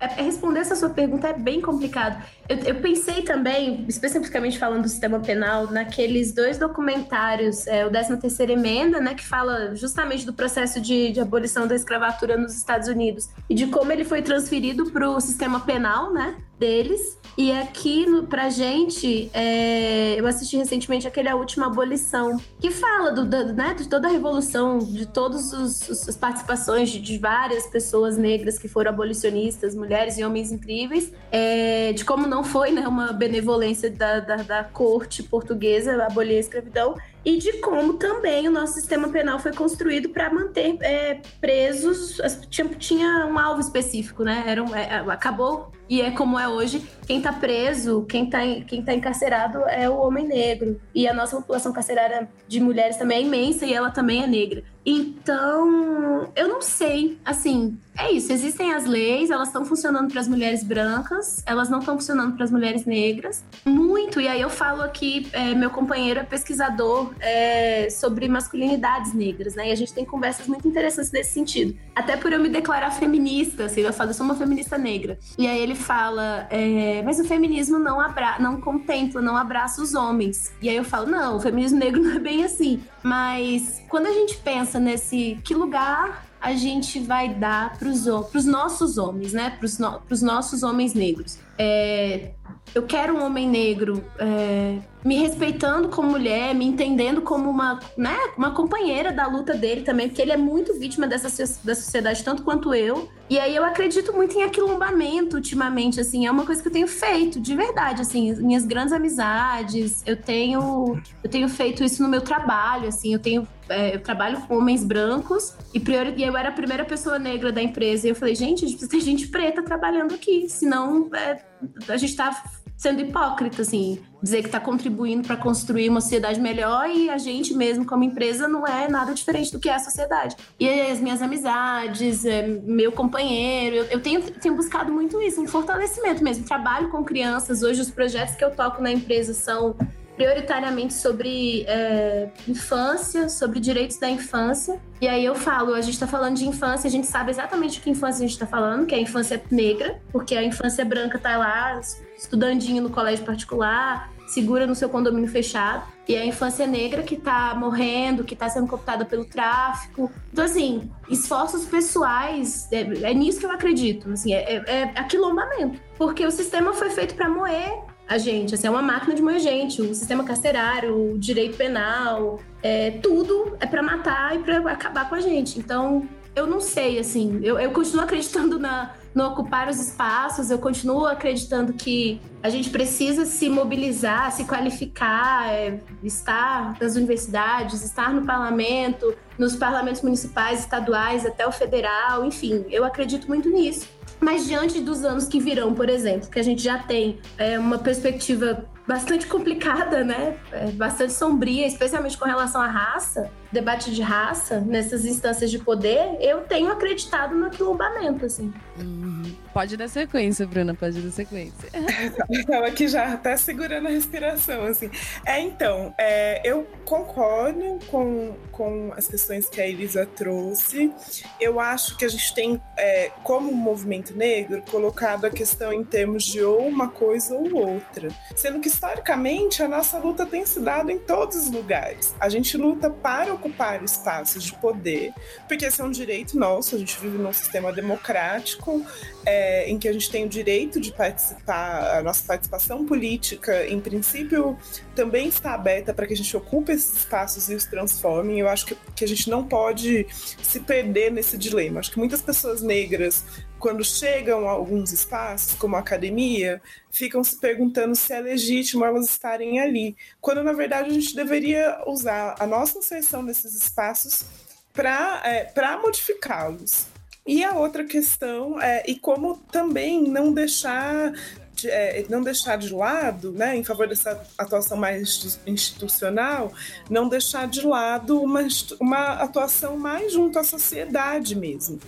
É, responder essa sua pergunta é bem complicado. Eu, eu, pensei também, especificamente falando do sistema penal, naqueles dois documentários, é, o 13 terceira emenda, né, que fala justamente do processo de, de abolição da escravatura nos Estados Unidos e de como ele foi transferido para o o sistema penal, né? Deles. E aqui no, pra gente, é, eu assisti recentemente aquele A Última Abolição, que fala do, do né, de toda a revolução, de todas as participações de, de, várias pessoas negras que foram abolicionistas, mulheres e homens incríveis, é, de como não foi né, uma benevolência da, da, da corte portuguesa abolir a escravidão, e de como também o nosso sistema penal foi construído para manter é, presos. Tinha, tinha, um alvo específico, né? Era um, é, acabou e é como é hoje, quem está preso, quem está quem tá encarcerado é o homem negro. E a nossa população carcerária de mulheres também é imensa e ela também é negra. Então, eu não sei. Assim, é isso. Existem as leis, elas estão funcionando para as mulheres brancas, elas não estão funcionando para as mulheres negras. Muito. E aí eu falo aqui, é, meu companheiro é pesquisador é, sobre masculinidades negras, né? E a gente tem conversas muito interessantes nesse sentido. Até por eu me declarar feminista, assim, eu falo, eu sou uma feminista negra. E aí ele fala, é, mas o feminismo não, abra não contempla, não abraça os homens. E aí eu falo, não, o feminismo negro não é bem assim. Mas quando a gente pensa nesse que lugar a gente vai dar para os nossos homens, né? Para os no, nossos homens negros. É, eu quero um homem negro é, me respeitando como mulher, me entendendo como uma, né, uma companheira da luta dele também, porque ele é muito vítima dessa da sociedade, tanto quanto eu. E aí eu acredito muito em aquilombamento ultimamente, assim, é uma coisa que eu tenho feito, de verdade, assim, minhas grandes amizades, eu tenho, eu tenho feito isso no meu trabalho, assim, eu tenho é, eu trabalho com homens brancos e, priori, e eu era a primeira pessoa negra da empresa. E eu falei, gente, a gente precisa ter gente preta trabalhando aqui, senão é, a gente tá sendo hipócrita, assim, dizer que está contribuindo para construir uma sociedade melhor e a gente mesmo, como empresa, não é nada diferente do que é a sociedade. E as minhas amizades, é, meu companheiro, eu, tenho, tenho buscado muito isso, um fortalecimento mesmo. Trabalho com crianças, hoje os projetos que eu toco na empresa são prioritariamente sobre é, infância, sobre direitos da infância. E aí eu falo, a gente está falando de infância, a gente sabe exatamente o que infância a gente está falando, que é a infância negra, porque a infância branca está lá estudandinho no colégio particular, segura no seu condomínio fechado. E a infância negra que está morrendo, que está sendo cooptada pelo tráfico. Então, assim, esforços pessoais, é, é nisso que eu acredito. Assim, é, é, é aquilombamento. Porque o sistema foi feito para moer a gente. Assim, é uma máquina de moer gente. O sistema carcerário, o direito penal, é, tudo é para matar e para acabar com a gente. Então, eu não sei, assim, eu, eu continuo acreditando na, no ocupar os espaços, eu continuo acreditando que a gente precisa se mobilizar, se qualificar, é, estar nas universidades, estar no parlamento, nos parlamentos municipais, estaduais, até o federal, enfim, eu acredito muito nisso. Mas diante dos anos que virão, por exemplo, que a gente já tem é, uma perspectiva bastante complicada, né? É, bastante sombria, especialmente com relação à raça, debate de raça nessas instâncias de poder, eu tenho acreditado no aquilombamento, assim. Uhum. Pode dar sequência, Bruna, pode dar sequência. Estava aqui já até segurando a respiração, assim. É, então, é, eu concordo com, com as questões que a Elisa trouxe. Eu acho que a gente tem, é, como movimento negro, colocado a questão em termos de ou uma coisa ou outra. Sendo que, historicamente, a nossa luta tem se dado em todos os lugares. A gente luta para ocupar espaços de poder, porque esse é um direito nosso, a gente vive num sistema democrático é, em que a gente tem o direito de participar, a nossa participação política, em princípio, também está aberta para que a gente ocupe esses espaços e os transforme. Eu acho que, que a gente não pode se perder nesse dilema. Acho que muitas pessoas negras quando chegam a alguns espaços, como a academia, ficam se perguntando se é legítimo elas estarem ali, quando na verdade a gente deveria usar a nossa inserção nesses espaços para é, modificá-los. E a outra questão é e como também não deixar de, é, não deixar de lado, né, em favor dessa atuação mais institucional, não deixar de lado uma, uma atuação mais junto à sociedade mesmo.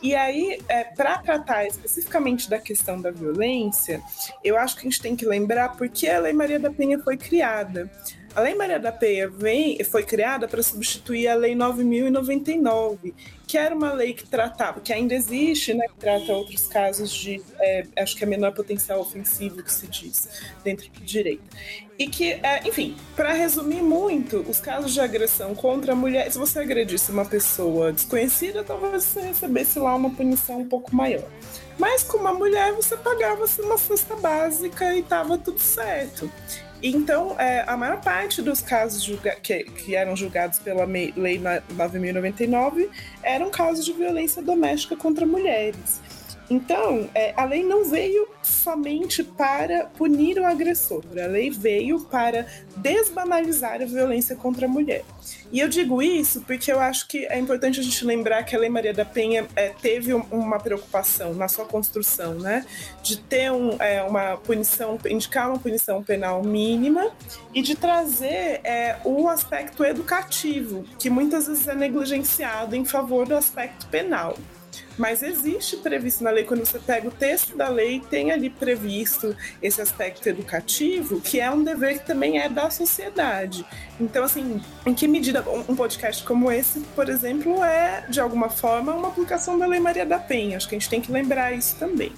E aí, é, para tratar especificamente da questão da violência, eu acho que a gente tem que lembrar por que a Lei Maria da Penha foi criada. A Lei Maria da Penha vem, foi criada para substituir a Lei 9099, que era uma lei que tratava, que ainda existe, né, que trata outros casos de, é, acho que é menor potencial ofensivo que se diz dentro do direito. E que, é, enfim, para resumir muito, os casos de agressão contra a mulher, se você agredisse uma pessoa desconhecida, talvez você recebesse lá uma punição um pouco maior. Mas com uma mulher, você pagava uma cesta básica e estava tudo certo. Então, é, a maior parte dos casos que, que, eram julgados pela Lei 9.099 eram casos de violência doméstica contra mulheres. Então, é, a lei não veio somente para punir o agressor, a lei veio para desbanalizar a violência contra a mulher. E eu digo isso porque eu acho que é importante a gente lembrar que a Lei Maria da Penha é, teve uma preocupação na sua construção, né? De ter um, é, uma punição, indicar uma punição penal mínima e de trazer é, o aspecto educativo, que muitas vezes é negligenciado em favor do aspecto penal. Mas existe previsto na lei, quando você pega o texto da lei, tem ali previsto esse aspecto educativo, que é um dever que também é da sociedade. Então, assim, em que medida um podcast como esse, por exemplo, é, de alguma forma, uma aplicação da Lei Maria da Penha? Acho que a gente tem que lembrar isso também.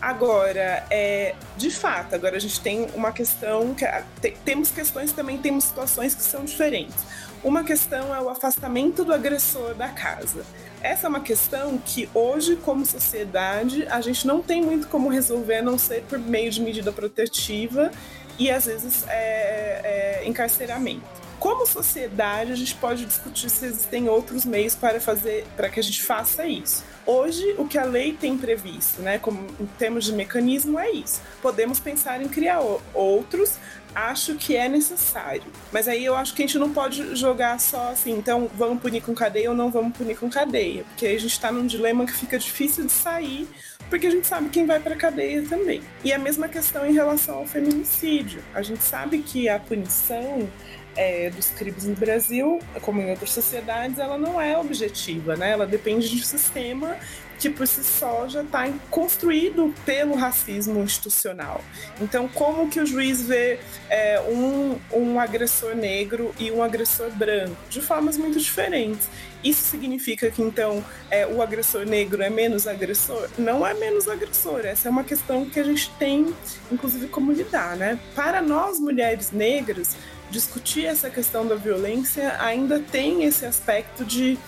Agora, é, de fato, agora a gente tem uma questão que temos questões também, temos situações que são diferentes. Uma questão é o afastamento do agressor da casa. Essa é uma questão que hoje, como sociedade, a gente não tem muito como resolver, a não ser por meio de medida protetiva e às vezes é, é, encarceramento. Como sociedade, a gente pode discutir se existem outros meios para fazer, para que a gente faça isso. Hoje, o que a lei tem previsto, né, como em termos de mecanismo, é isso. Podemos pensar em criar outros, acho que é necessário. Mas aí eu acho que a gente não pode jogar só assim, então vamos punir com cadeia ou não vamos punir com cadeia. Porque aí a gente está num dilema que fica difícil de sair, porque a gente sabe quem vai para cadeia também. E a mesma questão em relação ao feminicídio. A gente sabe que a punição é, dos crimes no Brasil, como em outras sociedades, ela não é objetiva, né? Ela depende de um sistema que por si só já está construído pelo racismo institucional. Então, como que o juiz vê é, um, um agressor negro e um agressor branco? De formas muito diferentes. Isso significa que então é, o agressor negro é menos agressor? Não é menos agressor. Essa é uma questão que a gente tem, inclusive, como lidar, né? Para nós mulheres negras, discutir essa questão da violência ainda tem esse aspecto de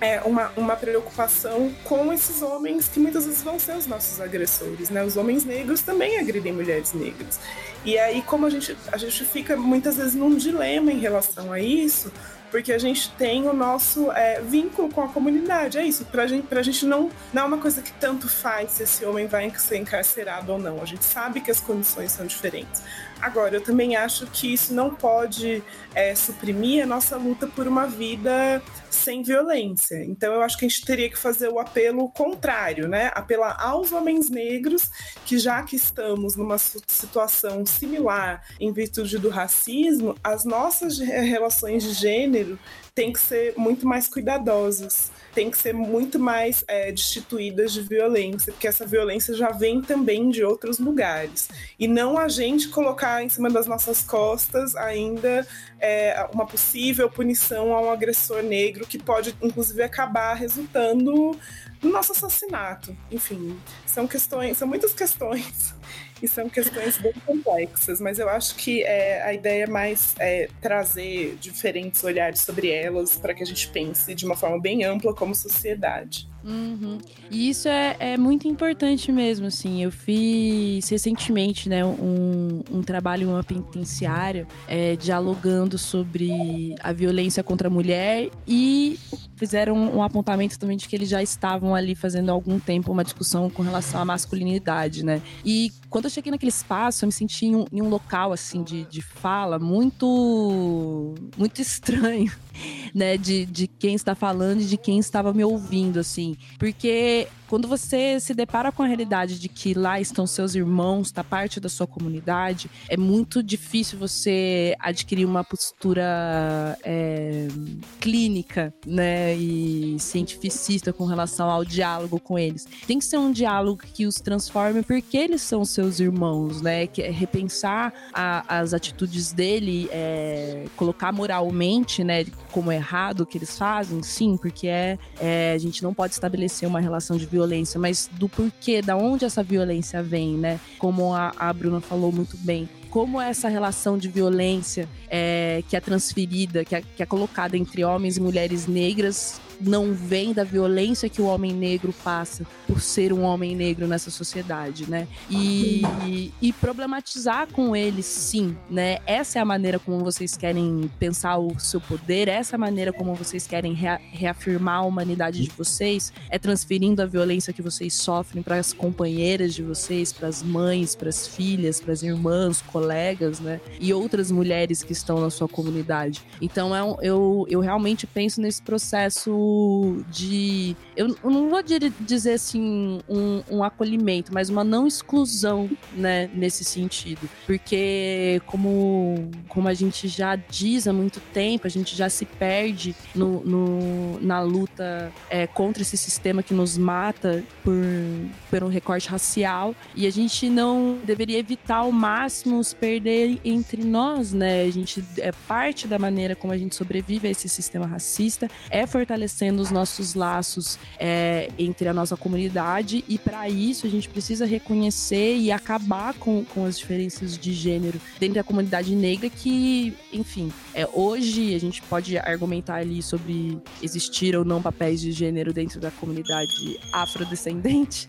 é, uma, uma preocupação com esses homens que muitas vezes vão ser os nossos agressores, né? Os homens negros também agridem mulheres negras. E aí, como a gente, a gente fica muitas vezes num dilema em relação a isso, porque a gente tem o nosso é, vínculo com a comunidade. É isso, pra gente, pra gente não, não é uma coisa que tanto faz se esse homem vai ser encarcerado ou não. A gente sabe que as condições são diferentes. Agora, eu também acho que isso não pode é, suprimir a nossa luta por uma vida sem violência. Então, eu acho que a gente teria que fazer o apelo contrário, né? Apelar aos homens negros, que já que estamos numa situação similar em virtude do racismo, as nossas relações de gênero têm que ser muito mais cuidadosas tem que ser muito mais é, destituídas de violência, porque essa violência já vem também de outros lugares. E não a gente colocar em cima das nossas costas ainda é, uma possível punição a um agressor negro que pode, inclusive, acabar resultando no nosso assassinato. Enfim, são questões, são muitas questões e são questões bem complexas, mas eu acho que é, a ideia é mais é, trazer diferentes olhares sobre elas para que a gente pense de uma forma bem ampla como sociedade. Uhum. E isso é, é, muito importante mesmo, assim. Eu fiz recentemente, né, um, um trabalho em uma penitenciária, é, dialogando sobre a violência contra a mulher e fizeram um, apontamento também de que eles já estavam ali fazendo há algum tempo uma discussão com relação à masculinidade, né? E quando eu cheguei naquele espaço, eu me senti em um, em um local, assim, de, de fala muito, muito estranho né, de, de quem está falando e de quem estava me ouvindo, assim. Porque quando você se depara com a realidade de que lá estão seus irmãos, tá parte da sua comunidade, é muito difícil você adquirir uma postura é, clínica, né, e cientificista com relação ao diálogo com eles. Tem que ser um diálogo que os transforme porque eles são seus irmãos, né, que é repensar a, as atitudes dele, é, colocar moralmente, né, como errado o que eles fazem, sim, porque é, é a gente não pode estabelecer uma relação de violência, mas do porquê, da onde essa violência vem, né? Como a, a Bruna falou muito bem como essa relação de violência é, que é transferida, que é, que é colocada entre homens e mulheres negras, não vem da violência que o homem negro passa por ser um homem negro nessa sociedade, né? E, e problematizar com eles, sim, né? Essa é a maneira como vocês querem pensar o seu poder, essa é a maneira como vocês querem rea reafirmar a humanidade de vocês, é transferindo a violência que vocês sofrem para as companheiras de vocês, para as mães, para as filhas, para as irmãs, colegas, né? E outras mulheres que estão na sua comunidade. Então é um, eu, eu realmente penso nesse processo de. Eu, não vou dizer assim um, um, acolhimento, mas uma não exclusão, né? Nesse sentido. Porque, como, como a gente já diz há muito tempo, a gente já se perde no, no na luta é, contra esse sistema que nos mata por, por um recorte racial. E a gente não deveria evitar ao máximo nos perder entre nós, né? A gente é parte da maneira como a gente sobrevive a esse sistema racista, é fortalecendo os nossos laços é, entre a nossa comunidade. E para isso a gente precisa reconhecer e acabar com, com as diferenças de gênero dentro da comunidade negra que, enfim, é, hoje a gente pode argumentar ali sobre existir ou não papéis de gênero dentro da comunidade afrodescendente,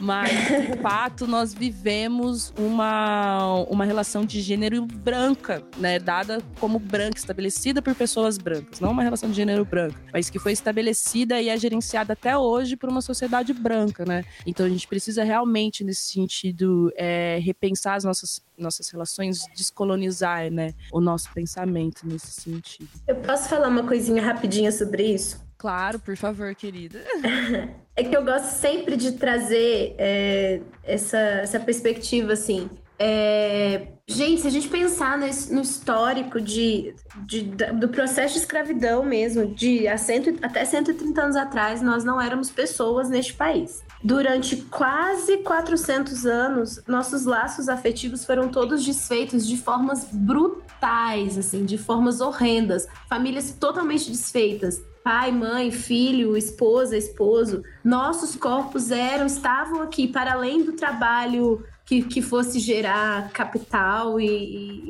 mas, de fato, nós vivemos uma, uma relação de gênero branca, né? Dada como branca, estabelecida por pessoas brancas. Não uma relação de gênero branca, mas que foi estabelecida e é gerenciada até hoje por uma sociedade branca, né? Então a gente precisa realmente, nesse sentido, é, repensar as nossas, nossas relações, descolonizar, né? O nosso pensamento nesse sentido. Eu posso falar uma coisinha rapidinha sobre isso? Claro, por favor, querida. é que eu gosto sempre de trazer é, essa, essa perspectiva, assim. É, gente, se a gente pensar no, histórico de, de, do processo de escravidão mesmo, de há cento, até 130 anos atrás, nós não éramos pessoas neste país. Durante quase 400 anos, nossos laços afetivos foram todos desfeitos de formas brutais, assim, de formas horrendas, famílias totalmente desfeitas pai, mãe, filho, esposa, esposo, nossos corpos eram, estavam aqui para além do trabalho que, que fosse gerar capital e,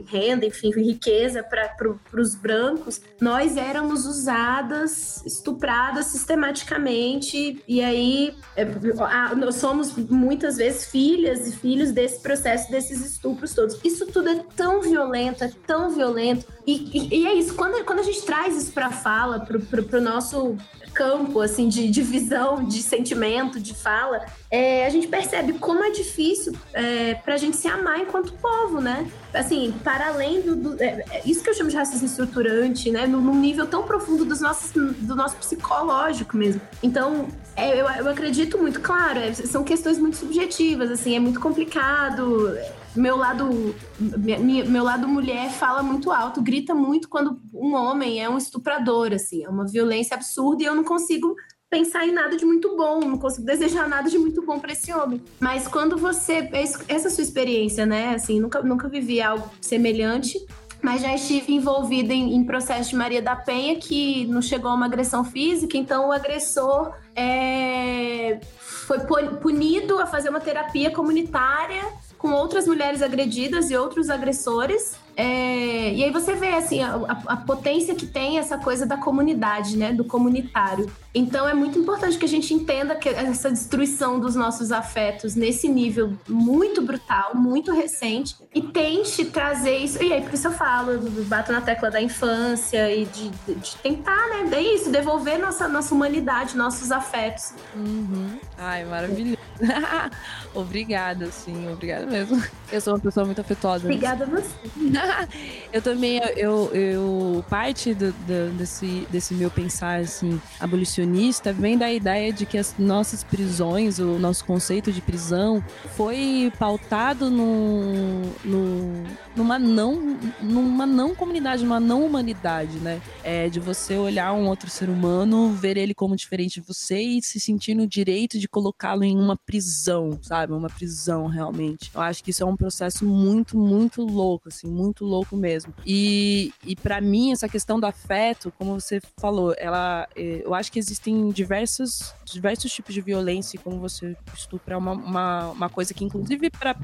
e renda, enfim, riqueza para pro, os brancos, nós éramos usadas, estupradas sistematicamente, e aí é, a, nós somos muitas vezes filhas e filhos desse processo, desses estupros todos. Isso tudo é tão violento, é tão violento, e, e, e é isso, quando, quando a gente traz isso para fala, para o nosso campo assim de, de visão, de sentimento, de fala, é, a gente percebe como é difícil é, para a gente se amar enquanto povo, né? Assim, para além do, do é, é, isso que eu chamo de racismo estruturante, né? Num, nível tão profundo dos nossos, do nosso psicológico mesmo. Então, é, eu, eu acredito muito, claro, é, são questões muito subjetivas, assim, é muito complicado meu lado minha, meu lado mulher fala muito alto, grita muito quando um homem é um estuprador, assim, é uma violência absurda e eu não consigo pensar em nada de muito bom, não consigo desejar nada de muito bom para esse homem. Mas quando você essa sua experiência, né, assim, nunca nunca vivi algo semelhante, mas já estive envolvida em, em processo de Maria da Penha que não chegou a uma agressão física, então o agressor é, foi punido a fazer uma terapia comunitária com outras mulheres agredidas e outros agressores. É, e aí você vê assim a, a, potência que tem essa coisa da comunidade, né, do comunitário. Então é muito importante que a gente entenda que essa destruição dos nossos afetos nesse nível muito brutal, muito recente, e tente trazer isso. E aí por isso eu falo, bato na tecla da infância e de, de tentar, né, é isso, devolver nossa nossa humanidade, nossos afetos. Uhum. Ai, maravilhoso. obrigada, sim, obrigada mesmo. Eu sou uma pessoa muito afetuosa. Obrigada a você. eu também, eu, eu parte do, do, desse, desse meu pensar, assim, abolicionista, vem da ideia de que as nossas prisões, o nosso conceito de prisão, foi pautado no, no, numa, não, numa não comunidade, numa não humanidade, né? É, de você olhar um outro ser humano, ver ele como diferente de você e se sentir no direito de colocá-lo em uma prisão, sabe? Uma prisão, realmente. Eu acho que isso é um processo muito, muito louco, assim, muito louco mesmo. E, e para mim, essa questão do afeto, como você falou, ela, é, eu acho que existem diversos, diversos tipos de violência, e como você estupra, é uma, uma, uma coisa que, inclusive, para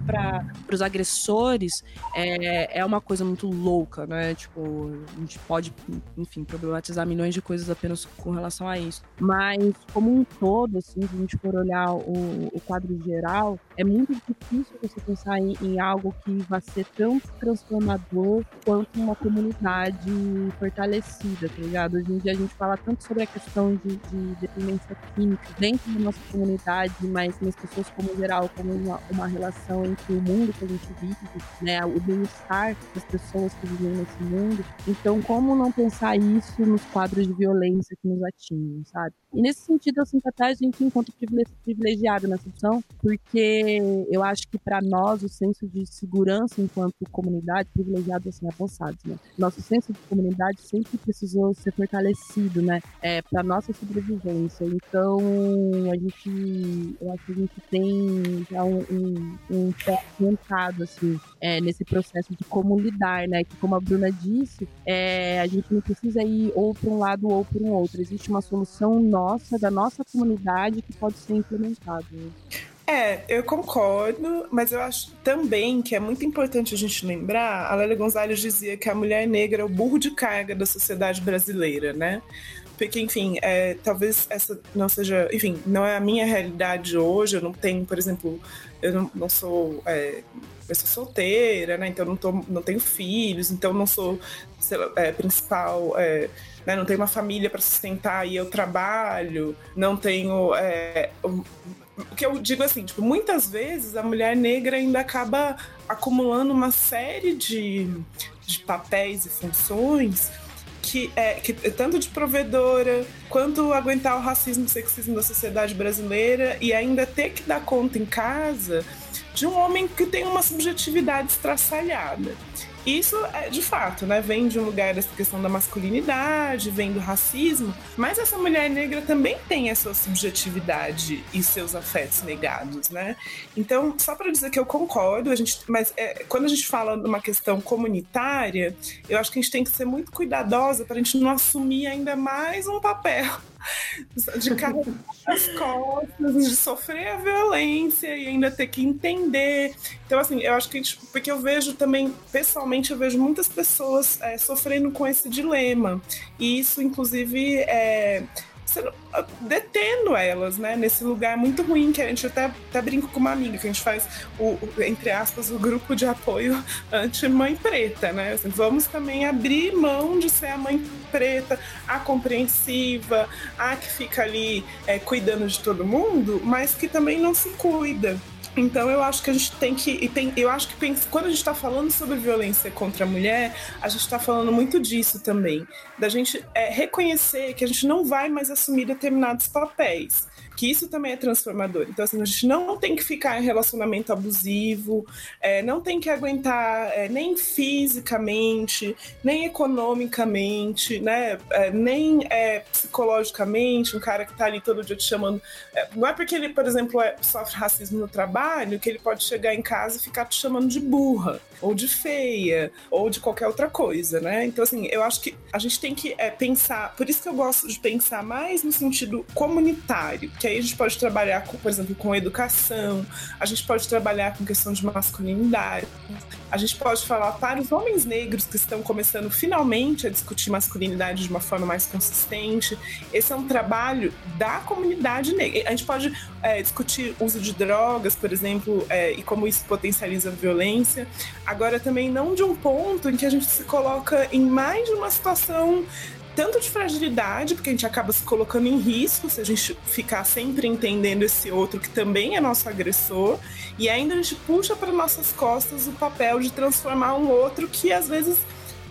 os agressores, é, é uma coisa muito louca, né? Tipo, a gente pode, enfim, problematizar milhões de coisas apenas com relação a isso. Mas, como um todo, assim, se a gente for olhar o, o quadro geral, é muito difícil você pensar em, em algo que vai ser tão transformador quanto uma comunidade fortalecida, tá ligado? Hoje em dia a gente fala tanto sobre a questão de, de dependência química dentro da nossa comunidade, mas nas pessoas como geral, como uma, uma relação entre o mundo que a gente vive, né, o bem-estar das pessoas que vivem nesse mundo. Então, como não pensar isso nos quadros de violência que nos atingem, sabe? E nesse sentido, eu sinto até a gente enquanto privilegiado nessa opção, porque eu acho que para nós o senso de segurança enquanto comunidade, privilegiado assim, avançados, né? Nosso senso de comunidade sempre precisou ser fortalecido, né? É, para nossa sobrevivência. Então, a gente, eu acho que a gente tem já um, um, um pé montado, assim, é, nesse processo de como lidar, né? Que como a Bruna disse, é, a gente não precisa ir ou para um lado ou para um outro. Existe uma solução nossa, da nossa comunidade, que pode ser implementada. Né? É, eu concordo, mas eu acho também que é muito importante a gente lembrar, a Lélia Gonzalez dizia que a mulher negra é o burro de carga da sociedade brasileira, né? Porque, enfim, é, talvez essa não seja, enfim, não é a minha realidade hoje, eu não tenho, por exemplo, eu não, não sou é, eu sou solteira, né? Então não, tô, não tenho filhos, então não sou lá, é, principal, é, né? não tenho uma família para sustentar e eu trabalho, não tenho é, o que eu digo assim, tipo, muitas vezes a mulher negra ainda acaba acumulando uma série de, de papéis e funções que é que tanto de provedora quanto aguentar o racismo e sexismo da sociedade brasileira e ainda ter que dar conta em casa de um homem que tem uma subjetividade estraçalhada. Isso é de fato, né? Vem de um lugar dessa questão da masculinidade, vem do racismo, mas essa mulher negra também tem a sua subjetividade e seus afetos negados, né? Então, só para dizer que eu concordo, a gente, mas é, quando a gente fala de uma questão comunitária, eu acho que a gente tem que ser muito cuidadosa para a gente não assumir ainda mais um papel de carregar as costas, de sofrer a violência e ainda ter que entender entender. Então, assim, eu acho que gente, porque eu vejo também, pessoalmente, eu vejo muitas pessoas é, sofrendo com esse dilema. E isso, inclusive, é detendo elas, né? Nesse lugar muito ruim que a gente até, até brinco com uma amiga, que a gente faz o, entre aspas, o grupo de apoio anti-mãe preta, né? Assim, vamos também abrir mão de ser a mãe preta, a compreensiva, a que fica ali é, cuidando de todo mundo, mas que também não se cuida. Então eu acho que a gente tem que. E tem, eu acho que quando a gente está falando sobre violência contra a mulher, a gente está falando muito disso também. Da gente é, reconhecer que a gente não vai mais assumir determinados papéis que isso também é transformador. Então, assim, a gente não tem que ficar em relacionamento abusivo, é, não tem que aguentar é, nem fisicamente, nem economicamente, né, é, nem é, psicologicamente, um cara que tá ali todo dia te chamando. É, não é porque ele, por exemplo, é, sofre racismo no trabalho que ele pode chegar em casa e ficar te chamando de burra, ou de feia, ou de qualquer outra coisa, né? Então, assim, eu acho que a gente tem que pensar, por isso que eu gosto de pensar mais no sentido comunitário, que aí a gente pode trabalhar, com, por exemplo, com educação, a gente pode trabalhar com questão de masculinidade, a gente pode falar para os homens negros que estão começando finalmente a discutir masculinidade de uma forma mais consistente. Esse é um trabalho da comunidade negra. A gente pode é, discutir uso de drogas, por exemplo, é, e como isso potencializa a violência. Agora, também não de um ponto em que a gente se coloca em mais de uma situação tanto de fragilidade, porque a gente acaba se colocando em risco se a gente ficar sempre entendendo esse outro que também é nosso agressor, e ainda a gente puxa para nossas costas o papel de transformar um outro que às vezes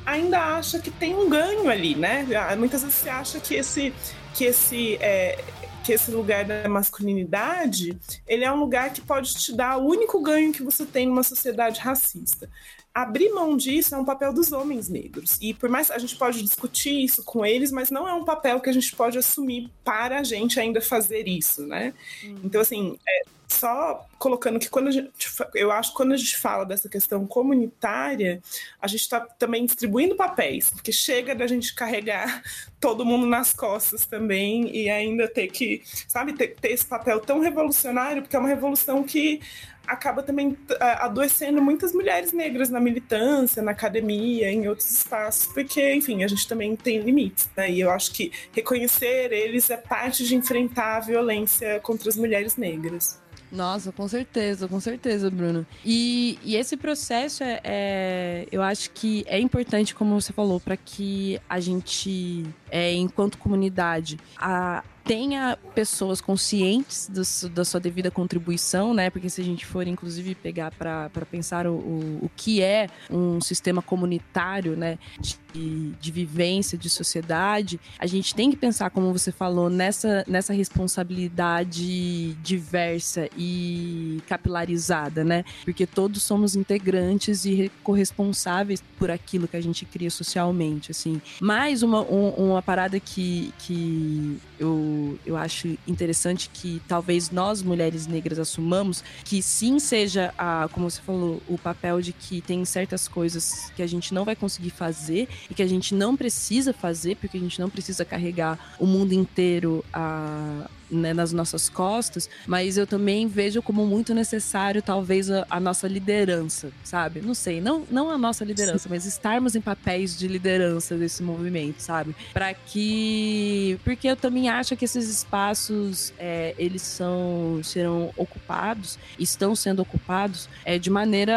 ainda acha que tem um ganho ali, né? Ah, muitas vezes se acha que esse que esse é, que esse lugar da masculinidade ele é um lugar que pode te dar o único ganho que você tem numa sociedade racista abrir mão disso é um papel dos homens negros. E por mais a gente pode discutir isso com eles, mas não é um papel que a gente pode assumir para a gente ainda fazer isso, né? Hum. Então, assim, é, só colocando que quando gente, eu acho que quando a gente fala dessa questão comunitária, a gente está também distribuindo papéis, porque chega da gente carregar todo mundo nas costas também e ainda ter que, sabe, ter, ter esse papel tão revolucionário, porque é uma revolução que acaba também adoecendo muitas mulheres negras na militância, na academia, em outros espaços, porque, enfim, a gente também tem limites, né? E eu acho que reconhecer eles é parte de enfrentar a violência contra as mulheres negras. Nossa, com certeza, com certeza, Bruno. E, e esse processo é, é, eu acho que é importante, como você falou, para que a gente, é, enquanto comunidade, a, tenha pessoas conscientes do, da sua devida contribuição, né? Porque se a gente for, inclusive, pegar para pensar o, o, o, que é um sistema comunitário, né? De, de vivência, de sociedade, a gente tem que pensar, como você falou, nessa, nessa responsabilidade diversa e capilarizada, né? Porque todos somos integrantes e corresponsáveis por aquilo que a gente cria socialmente, assim. Mais uma, um, uma parada que, que eu eu, acho interessante que talvez nós, mulheres negras, assumamos que sim seja, a, como você falou, o papel de que tem certas coisas que a gente não vai conseguir fazer e que a gente não precisa fazer, porque a gente não precisa carregar o mundo inteiro a né, nas nossas costas, mas eu também vejo como muito necessário, talvez, a, a nossa liderança, sabe? Não sei, não, não a nossa liderança, Sim. mas estarmos em papéis de liderança desse movimento, sabe? Para que. Porque eu também acho que esses espaços, é, eles são, serão ocupados, estão sendo ocupados é, de maneira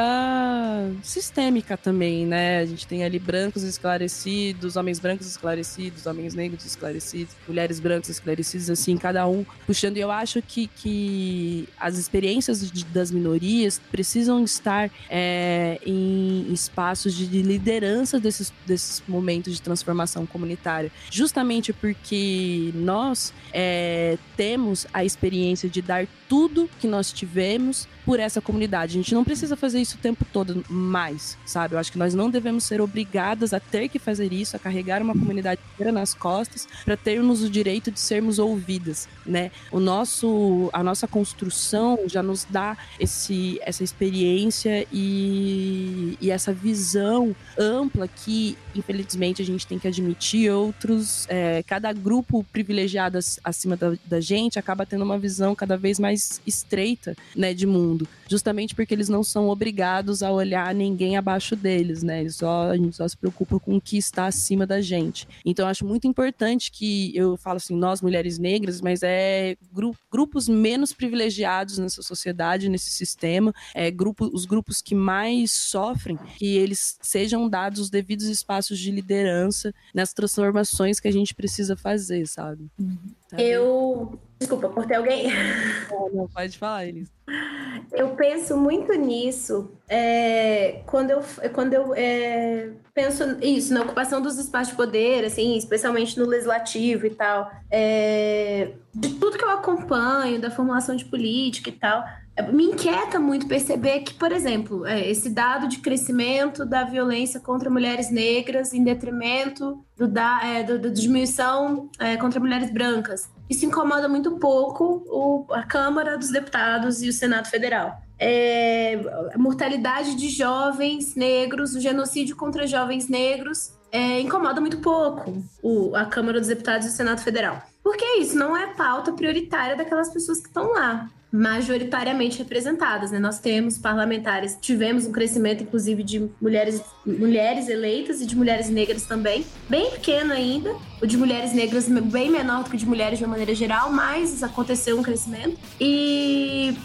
sistêmica também, né? A gente tem ali brancos esclarecidos, homens brancos esclarecidos, homens negros esclarecidos, mulheres brancas esclarecidas, assim, cada um puxando. E eu acho que, que as experiências de, das minorias precisam estar é, em espaços de liderança desses, desses momentos de transformação comunitária, justamente porque nós é, temos a experiência de dar tudo que nós tivemos por essa comunidade. A gente não precisa fazer isso o tempo todo mais, sabe? Eu acho que nós não devemos ser obrigadas a ter que fazer isso, a carregar uma comunidade inteira nas costas para termos o direito de sermos ouvidas, né? O nosso, a nossa construção já nos dá esse, essa experiência e, e essa visão ampla que, infelizmente, a gente tem que admitir. Outros, é, cada grupo privilegiado acima da, da gente acaba tendo uma visão cada vez mais estreita, né, de mundo, justamente porque eles não são obrigados a olhar ninguém abaixo deles, né? Eles só, a gente só se preocupa com o que está acima da gente. Então, acho muito importante que eu falo assim, nós mulheres negras, mas é gru grupos menos privilegiados nessa sociedade, nesse sistema, é, grupo, os grupos que mais sofrem, que eles sejam dados os devidos espaços de liderança nas transformações que a gente precisa fazer, sabe? Uhum. Tá eu. Desculpa, cortei alguém? Não, não, pode falar, Elis. Eu penso muito nisso é, quando eu, quando eu é, penso isso, na ocupação dos espaços de poder, assim, especialmente no legislativo e tal. É, de tudo que eu acompanho, da formulação de política e tal me inquieta muito perceber que, por exemplo, é, esse dado de crescimento da violência contra mulheres negras em detrimento do, da, é, do, do diminuição é, contra mulheres brancas. Isso incomoda muito pouco o, a Câmara dos Deputados e o Senado Federal. É, a mortalidade de jovens negros, o genocídio contra jovens negros é, incomoda muito pouco o, a Câmara dos Deputados e o Senado Federal. Porque isso não é pauta prioritária daquelas pessoas que estão lá majoritariamente representadas. Né? Nós temos parlamentares, tivemos um crescimento, inclusive, de mulheres, mulheres eleitas e de mulheres negras também, bem pequeno ainda, o de mulheres negras bem menor do que o de mulheres de uma maneira geral, mas aconteceu um crescimento. E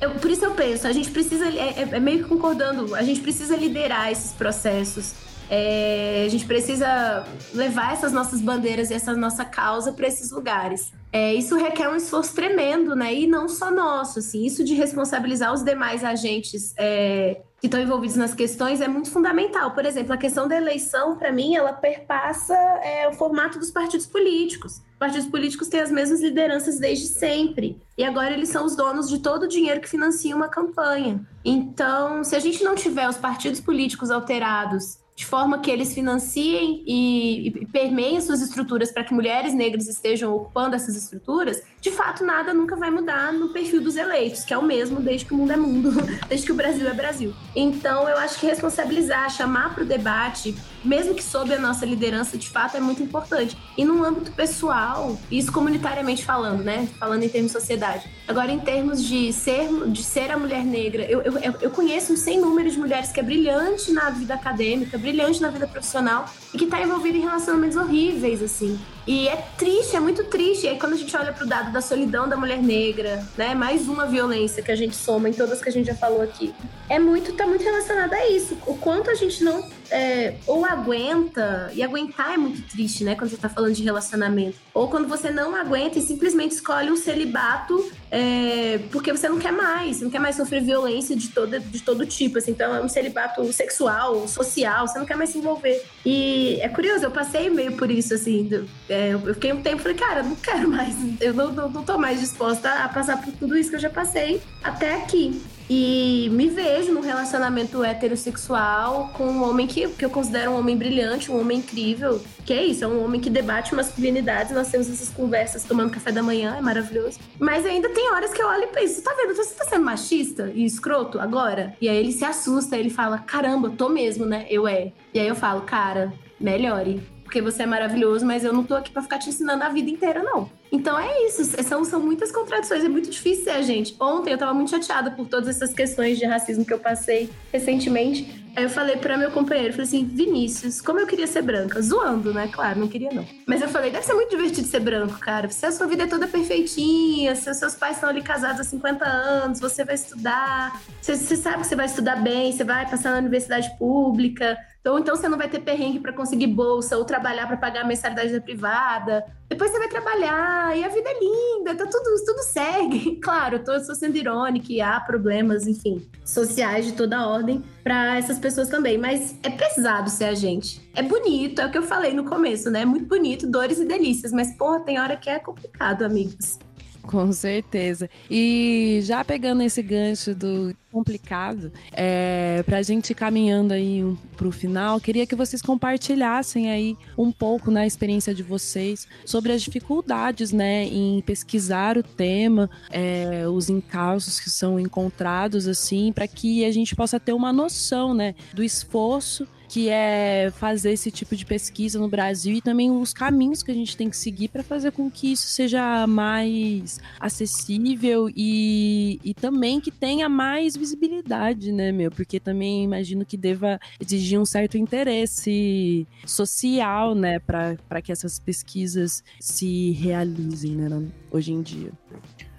eu, por isso eu penso, a gente precisa, é, é, é meio que concordando, a gente precisa liderar esses processos. É, a gente precisa levar essas nossas bandeiras e essa nossa causa para esses lugares. É, isso requer um esforço tremendo, né? E não só nosso, assim, isso de responsabilizar os demais agentes é, que estão envolvidos nas questões é muito fundamental. Por exemplo, a questão da eleição, para mim, ela perpassa é, o formato dos partidos políticos. Os partidos políticos têm as mesmas lideranças desde sempre. E agora eles são os donos de todo o dinheiro que financia uma campanha. Então, se a gente não tiver os partidos políticos alterados de forma que eles financiem e, e permeiem suas estruturas para que mulheres negras estejam ocupando essas estruturas, de fato nada nunca vai mudar no perfil dos eleitos, que é o mesmo desde que o mundo é mundo, desde que o Brasil é Brasil. Então eu acho que responsabilizar, chamar para o debate, mesmo que sob a nossa liderança, de fato é muito importante. E num âmbito pessoal, isso comunitariamente falando, né? Falando em termos de sociedade. Agora, em termos de ser, de ser a mulher negra, eu, eu, eu conheço um sem número de mulheres que é brilhante na vida acadêmica, brilhante na vida profissional que está envolvida em relacionamentos horríveis, assim. E é triste, é muito triste. E aí, quando a gente olha para o dado da solidão da mulher negra, né? Mais uma violência que a gente soma em todas que a gente já falou aqui. É muito, tá muito relacionado a isso. O quanto a gente não é, ou aguenta, e aguentar é muito triste, né? Quando você tá falando de relacionamento. Ou quando você não aguenta e simplesmente escolhe um celibato é, porque você não quer mais, você não quer mais sofrer violência de todo, de todo tipo. Assim, então é um celibato sexual, social, você não quer mais se envolver. E é curioso, eu passei meio por isso, assim. Do, é, eu fiquei um tempo e falei, cara, não quero mais, eu não, não, não tô mais disposta a passar por tudo isso que eu já passei até aqui. E me vejo num relacionamento heterossexual com um homem que, que eu considero um homem brilhante, um homem incrível. Que é isso, é um homem que debate masculinidades. Nós temos essas conversas tomando café da manhã, é maravilhoso. Mas ainda tem horas que eu olho e penso: tá vendo? Você tá sendo machista e escroto agora? E aí ele se assusta, ele fala: caramba, tô mesmo, né? Eu é. E aí eu falo: cara, melhore porque você é maravilhoso, mas eu não tô aqui para ficar te ensinando a vida inteira, não. Então é isso, são, são muitas contradições, é muito difícil ser a gente. Ontem eu tava muito chateada por todas essas questões de racismo que eu passei recentemente. Aí eu falei para meu companheiro, falei assim, Vinícius, como eu queria ser branca? Zoando, né? Claro, não queria não. Mas eu falei, deve ser muito divertido ser branco, cara. Você, a sua vida é toda perfeitinha, seus, seus pais estão ali casados há 50 anos, você vai estudar, você, você sabe que você vai estudar bem, você vai passar na universidade pública, ou então você não vai ter perrengue para conseguir bolsa ou trabalhar para pagar a mensalidade da privada. Depois você vai trabalhar e a vida é linda, tá tudo, tudo segue. Claro, eu tô, sendo irônica e há problemas, enfim, sociais de toda ordem para essas pessoas também, mas é pesado ser a gente. É bonito, é o que eu falei no começo, né? É muito bonito, dores e delícias, mas porra, tem hora que é complicado, amigos. Com certeza. E já pegando esse gancho do complicado, é, para a gente ir caminhando aí para o final, queria que vocês compartilhassem aí um pouco na né, experiência de vocês sobre as dificuldades, né, em pesquisar o tema, é, os encalços que são encontrados, assim, para que a gente possa ter uma noção, né, do esforço que é fazer esse tipo de pesquisa no Brasil e também os caminhos que a gente tem que seguir para fazer com que isso seja mais acessível e, e também que tenha mais visibilidade, né, meu? Porque também imagino que deva exigir um certo interesse social, né, para que essas pesquisas se realizem, né, hoje em dia.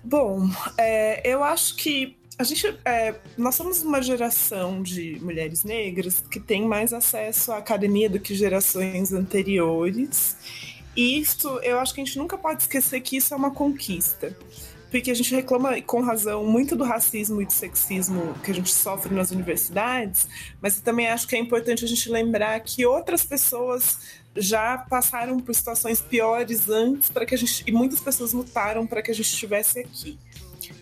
Bom, é, eu acho que a gente, é, nós somos uma geração de mulheres negras que tem mais acesso à academia do que gerações anteriores. E isso, eu acho que a gente nunca pode esquecer que isso é uma conquista. Porque a gente reclama, com razão, muito do racismo e do sexismo que a gente sofre nas universidades, mas também acho que é importante a gente lembrar que outras pessoas já passaram por situações piores antes para que a gente e muitas pessoas lutaram para que a gente estivesse aqui.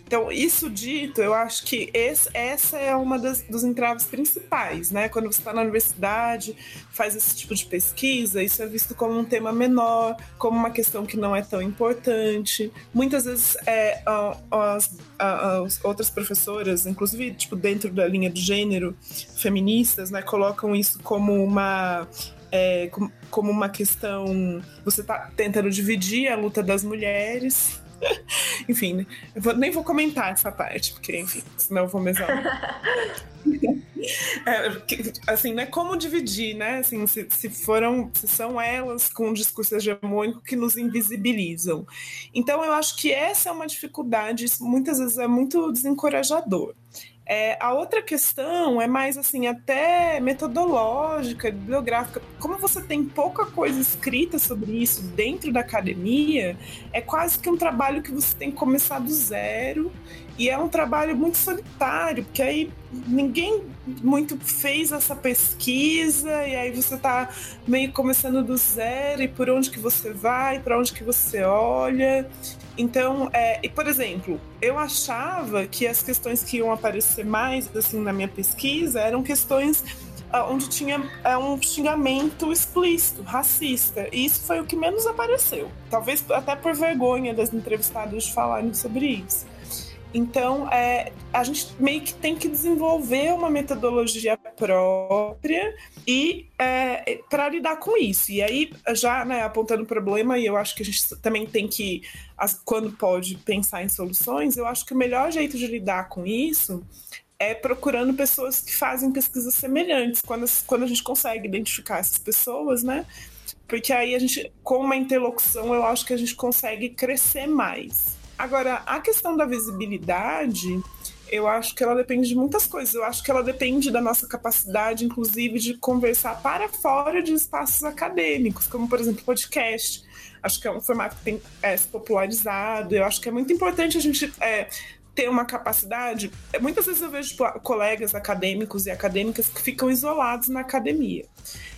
Então, isso dito, eu acho que esse, essa é uma das, dos entraves principais, né? Quando você está na universidade, faz esse tipo de pesquisa, isso é visto como um tema menor, como uma questão que não é tão importante. Muitas vezes é, as, as outras professoras, inclusive tipo, dentro da linha de gênero, feministas, né, colocam isso como uma é, como uma questão. Você está tentando dividir a luta das mulheres enfim, né? vou, nem vou comentar essa parte, porque, enfim, senão eu vou mesmo. é, assim, né? Como dividir, né? Assim, se, se foram, se são elas com um discurso hegemônico que nos invisibilizam. Então, eu acho que essa é uma dificuldade, isso muitas vezes é muito desencorajador. É, a outra questão é mais assim, até metodológica, bibliográfica. Como você tem pouca coisa escrita sobre isso dentro da academia, é quase que um trabalho que você tem que começar do zero. E é um trabalho muito solitário, porque aí ninguém muito fez essa pesquisa, e aí você está meio começando do zero, e por onde que você vai, para onde que você olha. Então, é, e por exemplo, eu achava que as questões que iam aparecer mais assim na minha pesquisa eram questões ah, onde tinha é, um xingamento explícito, racista. E isso foi o que menos apareceu. Talvez até por vergonha das entrevistadas de falarem sobre isso. Então, é, a gente meio que tem que desenvolver uma metodologia própria e é, para lidar com isso. E aí, já né, apontando o problema, e eu acho que a gente também tem que, quando pode, pensar em soluções, eu acho que o melhor jeito de lidar com isso é procurando pessoas que fazem pesquisas semelhantes, quando, quando a gente consegue identificar essas pessoas, né? Porque aí a gente, com uma interlocução, eu acho que a gente consegue crescer mais. Agora, a questão da visibilidade, eu acho que ela depende de muitas coisas. Eu acho que ela depende da nossa capacidade, inclusive, de conversar para fora de espaços acadêmicos, como, por exemplo, podcast. Acho que é um formato que tem é, se popularizado. Eu acho que é muito importante a gente é, ter uma capacidade. Muitas vezes eu vejo tipo, colegas acadêmicos e acadêmicas que ficam isolados na academia.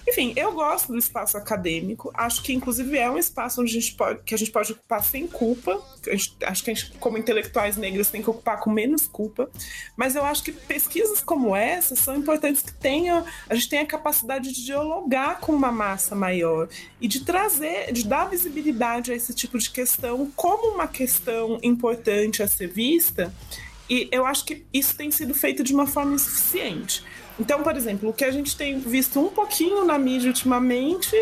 Enfim, eu gosto do espaço acadêmico. Acho que, inclusive, é um espaço onde a gente pode, que a gente pode ocupar sem culpa. Gente, acho que a gente, como intelectuais negras, tem que ocupar com menos culpa. Mas eu acho que pesquisas como essa são importantes que tenham, a gente tenha a capacidade de dialogar com uma massa maior e de trazer, de dar visibilidade a esse tipo de questão como uma questão importante a ser vista. E eu acho que isso tem sido feito de uma forma insuficiente. Então, por exemplo, o que a gente tem visto um pouquinho na mídia ultimamente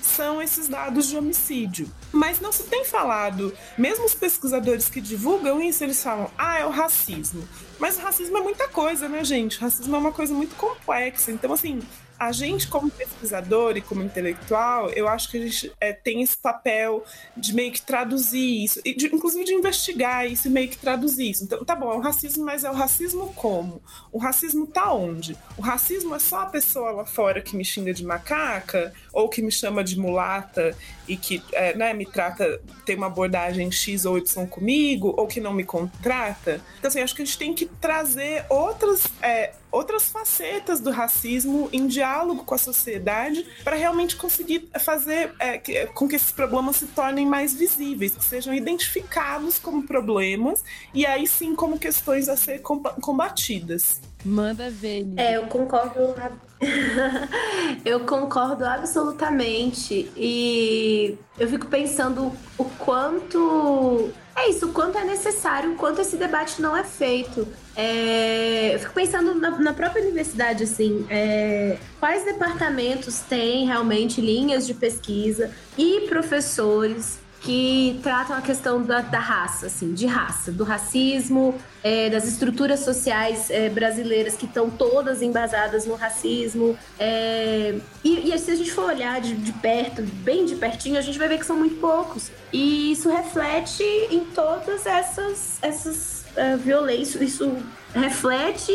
são esses dados de homicídio. Mas não se tem falado, mesmo os pesquisadores que divulgam isso, eles falam, ah, é o racismo. Mas o racismo é muita coisa, né, gente? O racismo é uma coisa muito complexa. Então, assim, a gente, como pesquisador e como intelectual, eu acho que a gente é, tem esse papel de meio que traduzir isso, e de, inclusive de investigar isso e meio que traduzir isso. Então, tá bom, é o racismo, mas é o racismo como? O racismo tá onde? O racismo é só a pessoa lá fora que me xinga de macaca, ou que me chama de mulata e que é, né, me trata, tem uma abordagem X ou Y comigo, ou que não me contrata. Então, assim, acho que a gente tem que trazer outras. É, outras facetas do racismo em diálogo com a sociedade para realmente conseguir fazer é, que, com que esses problemas se tornem mais visíveis, que sejam identificados como problemas e aí sim como questões a ser combatidas. Manda ver. É, eu concordo. eu concordo absolutamente. E eu fico pensando o quanto. É isso, o quanto é necessário, o quanto esse debate não é feito. É, eu fico pensando na, na própria universidade, assim, é, quais departamentos têm realmente linhas de pesquisa e professores que tratam a questão da, da, raça, assim, de raça, do racismo, é, das estruturas sociais é, brasileiras que estão todas embasadas no racismo. É, e, e, se a gente for olhar de, de, perto, bem de pertinho, a gente vai ver que são muito poucos. E isso reflete em todas essas, essas uh, violências, isso reflete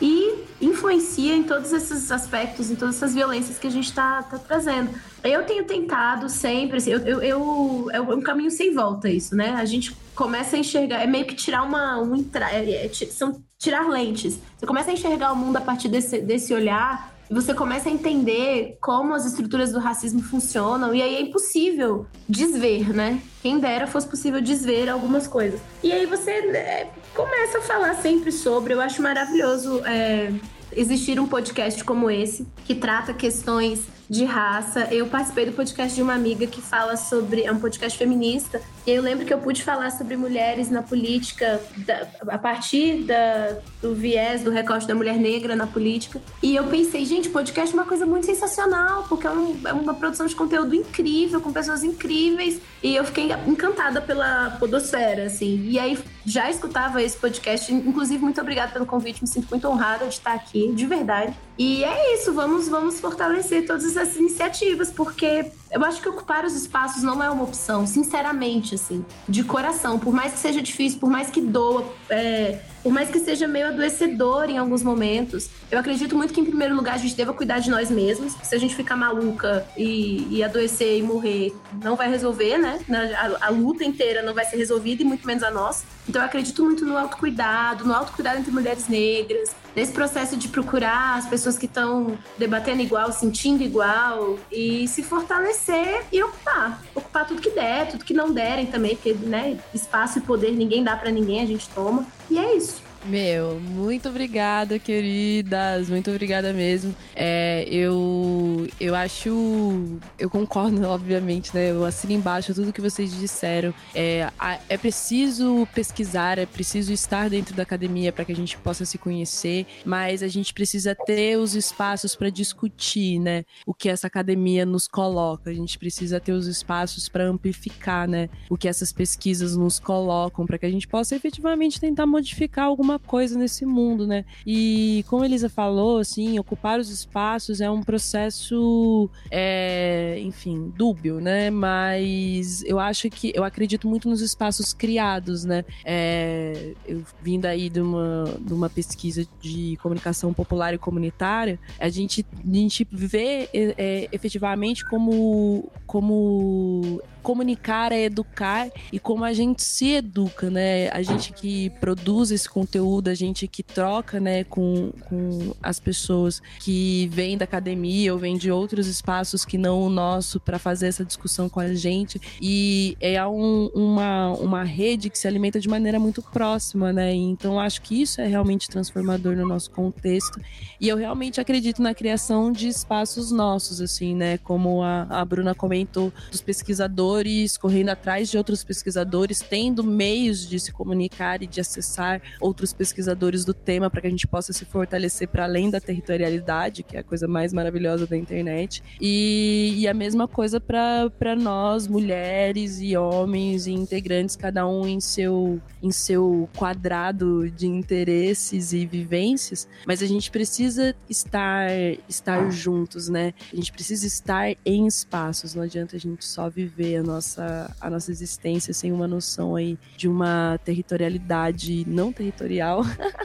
e influencia em todos esses aspectos, em todas essas violências que a gente está tá trazendo. Eu tenho tentado sempre, assim, eu, eu, eu, é um caminho sem volta isso, né? A gente começa a enxergar, é meio que tirar uma. Um, é, é, são tirar lentes. Você começa a enxergar o mundo a partir desse, desse olhar você começa a entender como as estruturas do racismo funcionam, e aí é impossível desver, né? Quem dera fosse possível desver algumas coisas. E aí você é, começa a falar sempre sobre, eu acho maravilhoso é, existir um podcast como esse, que trata questões de raça. Eu participei do podcast de uma amiga que fala sobre. É um podcast feminista. E eu lembro que eu pude falar sobre mulheres na política da, a partir da, do viés, do recorte da mulher negra na política. E eu pensei, gente, podcast é uma coisa muito sensacional, porque é, um, é uma produção de conteúdo incrível, com pessoas incríveis. E eu fiquei encantada pela podosfera, assim. E aí já escutava esse podcast. Inclusive, muito obrigada pelo convite. Me sinto muito honrada de estar aqui, de verdade. E é isso, vamos, vamos fortalecer essas iniciativas, porque eu acho que ocupar os espaços não é uma opção, sinceramente, assim, de coração. Por mais que seja difícil, por mais que doa, é, por mais que seja meio adoecedor em alguns momentos, eu acredito muito que, em primeiro lugar, a gente deva cuidar de nós mesmos. Se a gente ficar maluca e, e adoecer e morrer, não vai resolver, né? A, a, luta inteira não vai ser resolvida e muito menos a nossa. Então, eu acredito muito no autocuidado, no autocuidado entre mulheres negras, nesse processo de procurar as pessoas que estão debatendo igual, sentindo igual e se fortalecer e ocupar. Ocupar tudo que der, tudo que não derem também, porque, né, espaço e poder ninguém dá para ninguém, a gente toma. E é isso. Meu, muito obrigada, queridas. Muito obrigada mesmo. É, eu, eu acho. Eu concordo, obviamente, né? Eu assino embaixo tudo que vocês disseram. É, é preciso pesquisar, é preciso estar dentro da academia para que a gente possa se conhecer, mas a gente precisa ter os espaços para discutir, né? O que essa academia nos coloca. A gente precisa ter os espaços para amplificar, né? O que essas pesquisas nos colocam, para que a gente possa efetivamente tentar modificar alguma alguma coisa nesse mundo, né? E como Elisa falou, assim, ocupar os espaços é um processo, é, enfim, dúbio, né? Mas eu acho que eu acredito muito nos espaços criados, né? É, eu vim daí de uma, de uma pesquisa de comunicação popular e comunitária, a gente, a gente vê é, é efetivamente como, como comunicar é educar e como a gente se educa, né? A gente que produz esse conteúdo, a gente que troca, né, com, com as pessoas que vêm da academia ou vêm de outros espaços que não o nosso para fazer essa discussão com a gente. E é um, uma, uma rede que se alimenta de maneira muito próxima, né? Então acho que isso é realmente transformador no nosso contexto. E eu realmente acredito na criação de espaços nossos, assim, né? Como a, a Bruna comentou, dos pesquisadores pesquisadores, correndo atrás de outros pesquisadores, tendo meios de se comunicar e de acessar outros pesquisadores do tema para que a gente possa se fortalecer para além da territorialidade, que é a coisa mais maravilhosa da internet. E, e a mesma coisa para nós, mulheres e homens e integrantes, cada um em seu, em seu quadrado de interesses e vivências, mas a gente precisa estar, estar juntos, né? A gente precisa estar em espaços, não adianta a gente só viver nossa, a nossa existência sem uma noção aí de uma territorialidade não territorial,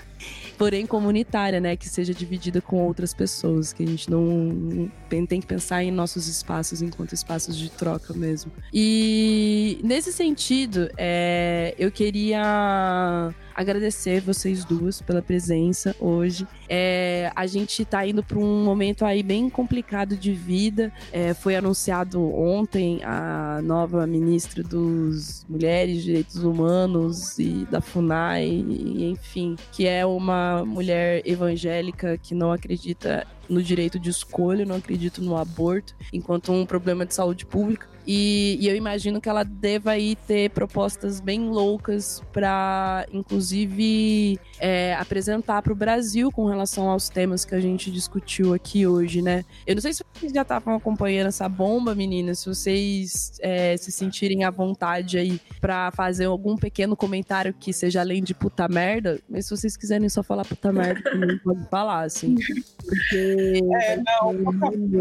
porém comunitária, né? Que seja dividida com outras pessoas, que a gente não tem que pensar em nossos espaços enquanto espaços de troca mesmo. E nesse sentido, é, eu queria agradecer vocês duas pela presença hoje. É, a gente está indo para um momento aí bem complicado de vida. É, foi anunciado ontem a nova ministra dos Mulheres, Direitos Humanos e da FUNAI, e, enfim, que é uma mulher evangélica que não acredita no direito de escolha, não acredito no aborto, enquanto um problema de saúde pública. E, e eu imagino que ela deva aí ter propostas bem loucas para, inclusive, é, apresentar para o Brasil com relação aos temas que a gente discutiu aqui hoje, né? Eu não sei se vocês já estavam acompanhando essa bomba, meninas, se vocês é, se sentirem à vontade aí para fazer algum pequeno comentário que seja além de puta merda, mas se vocês quiserem só falar puta merda, pode falar, assim. Porque. É, não,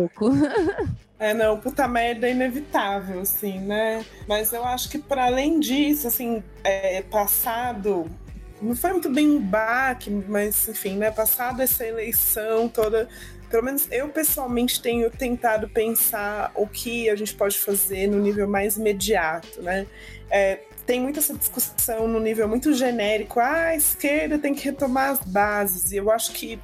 é. É, não, puta merda é inevitável, assim, né? Mas eu acho que para além disso, assim, é, passado. Não foi muito bem um baque, mas enfim, né? Passado essa eleição toda, pelo menos eu pessoalmente tenho tentado pensar o que a gente pode fazer no nível mais imediato, né? É, tem muita essa discussão no nível muito genérico, ah, a esquerda tem que retomar as bases, e eu acho que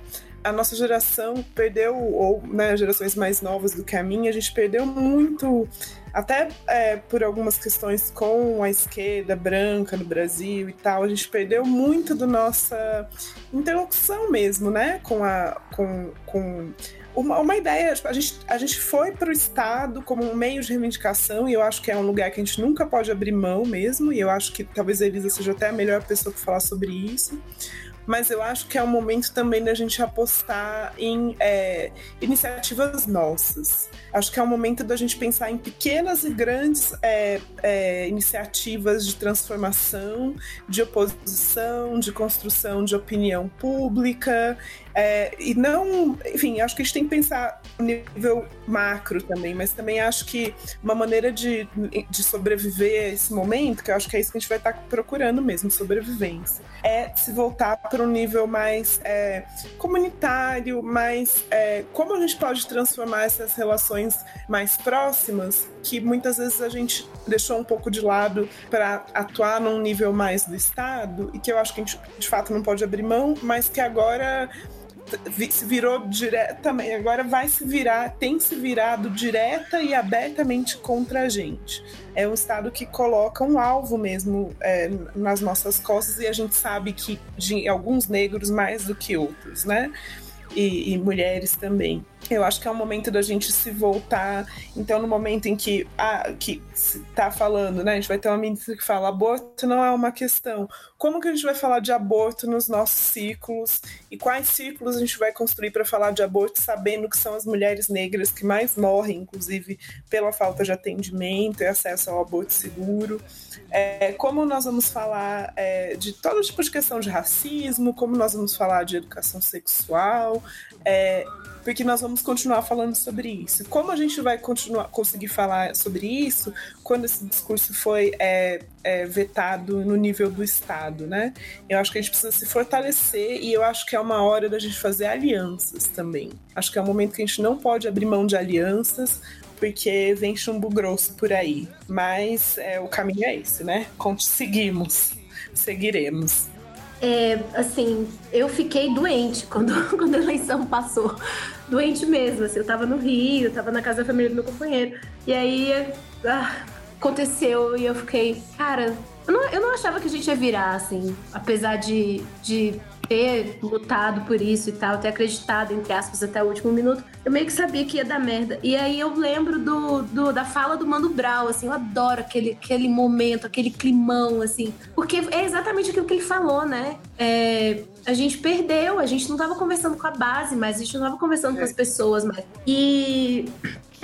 a nossa geração perdeu, ou né, gerações mais novas do que a minha, a gente perdeu muito, até é, por algumas questões com a esquerda branca no Brasil e tal, a gente perdeu muito da nossa interlocução mesmo, né, com a. Com, com uma, uma ideia, tipo, a, gente, a gente foi para o Estado como um meio de reivindicação, e eu acho que é um lugar que a gente nunca pode abrir mão mesmo, e eu acho que talvez a Elisa seja até a melhor pessoa para falar sobre isso mas eu acho que é o momento também da gente apostar em é, iniciativas nossas. Acho que é o momento da gente pensar em pequenas e grandes é, é, iniciativas de transformação, de oposição, de construção de opinião pública é, e não, enfim, acho que a gente tem que pensar nível macro também, mas também acho que uma maneira de, de sobreviver a esse momento, que eu acho que é isso que a gente vai estar procurando mesmo, sobrevivência, é se voltar para um nível mais é, comunitário, mais é, como a gente pode transformar essas relações mais próximas, que muitas vezes a gente deixou um pouco de lado para atuar num nível mais do Estado, e que eu acho que a gente de fato não pode abrir mão, mas que agora se virou diretamente, agora vai se virar, tem se virado direta e abertamente contra a gente. É um Estado que coloca um alvo mesmo é, nas nossas costas e a gente sabe que de alguns negros mais do que outros, né? e, e mulheres também. Eu acho que é o momento da gente se voltar. Então, no momento em que ah, que está falando, né? A gente vai ter uma ministra que fala aborto não é uma questão. Como que a gente vai falar de aborto nos nossos ciclos? E quais ciclos a gente vai construir para falar de aborto, sabendo que são as mulheres negras que mais morrem, inclusive pela falta de atendimento e acesso ao aborto seguro? É, como nós vamos falar é, de todo tipo de questão de racismo? Como nós vamos falar de educação sexual? É, porque nós vamos continuar falando sobre isso. Como a gente vai continuar conseguir falar sobre isso quando esse discurso foi é, é, vetado no nível do Estado, né? Eu acho que a gente precisa se fortalecer e eu acho que é uma hora da gente fazer alianças também. Acho que é um momento que a gente não pode abrir mão de alianças, porque vem chumbo grosso por aí. Mas é, o caminho é esse, né? Conseguimos, seguiremos. É, assim, eu fiquei doente quando, quando a eleição passou. Doente mesmo, assim, eu tava no Rio, tava na casa da família do meu companheiro. E aí ah, aconteceu e eu fiquei, cara, eu não, eu não achava que a gente ia virar, assim, apesar de, de ter lutado por isso e tal, ter acreditado, entre aspas, até o último minuto, eu meio que sabia que ia dar merda. E aí eu lembro do, do da fala do Mano Brown, assim, eu adoro aquele, aquele momento, aquele climão, assim, porque é exatamente aquilo que ele falou, né? É, a gente perdeu, a gente não tava conversando com a base, mas a gente não tava conversando é. com as pessoas mais. E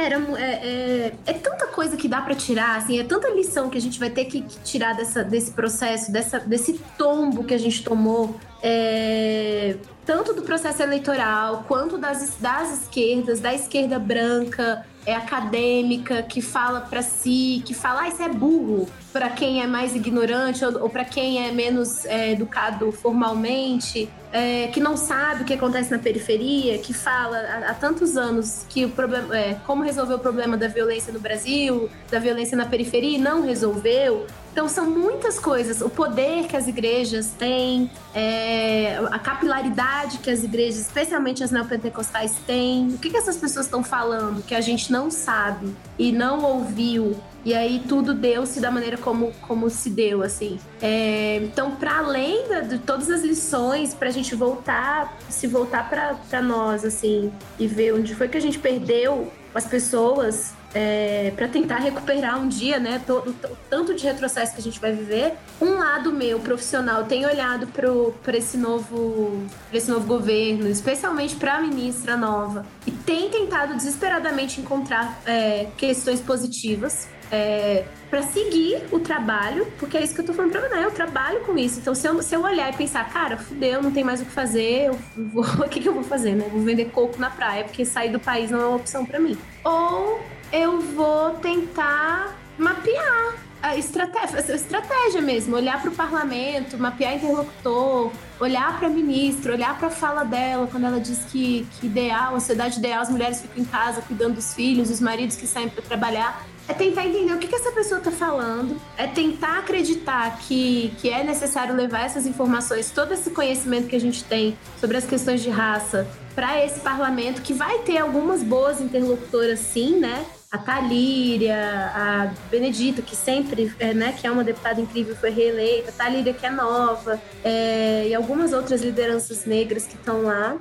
era, é, é, é, tanta coisa que dá para tirar, assim, é tanta lição que a gente vai ter que, que tirar dessa, desse processo, dessa, desse tombo que a gente tomou é, tanto do processo eleitoral quanto das, das esquerdas, da esquerda branca, é acadêmica, que fala para si, que fala, ah, isso é burro para quem é mais ignorante ou, ou para quem é menos é, educado formalmente, é, que não sabe o que acontece na periferia, que fala há, há tantos anos que o problema, é, como resolver o problema da violência no Brasil, da violência na periferia, e não resolveu. Então são muitas coisas. O poder que as igrejas têm, é, a capilaridade que as igrejas, especialmente as neopentecostais, têm. O que, que essas pessoas estão falando que a gente não sabe e não ouviu e aí tudo deu-se da maneira como, como se deu, assim. É, então, para além de todas as lições, para a gente voltar, se voltar para nós, assim, e ver onde foi que a gente perdeu as pessoas é, para tentar recuperar um dia, né, todo, tanto de retrocesso que a gente vai viver. Um lado meu profissional tem olhado para esse novo, esse novo governo, especialmente para a ministra nova, e tem tentado desesperadamente encontrar é, questões positivas é, para seguir o trabalho, porque é isso que eu tô falando pra você, né? Eu trabalho com isso. Então, se eu, se eu olhar e pensar, cara, fudeu, não tem mais o que fazer, eu vou, o que, que eu vou fazer, né? Vou vender coco na praia, porque sair do país não é uma opção para mim. Ou eu vou tentar mapear a estratégia, a estratégia mesmo, olhar para o parlamento, mapear interlocutor, olhar para a ministra, olhar para a fala dela quando ela diz que, que ideal, a sociedade ideal, as mulheres ficam em casa cuidando dos filhos, os maridos que saem para trabalhar é tentar entender o que, que essa pessoa está falando, é tentar acreditar que, que é necessário levar essas informações, todo esse conhecimento que a gente tem sobre as questões de raça para esse parlamento, que vai ter algumas boas interlocutoras sim, né? A Talíria, a Benedita, que sempre, é, né, que é uma deputada incrível, foi reeleita, a Talíria, que é nova, é, e algumas outras lideranças negras que estão lá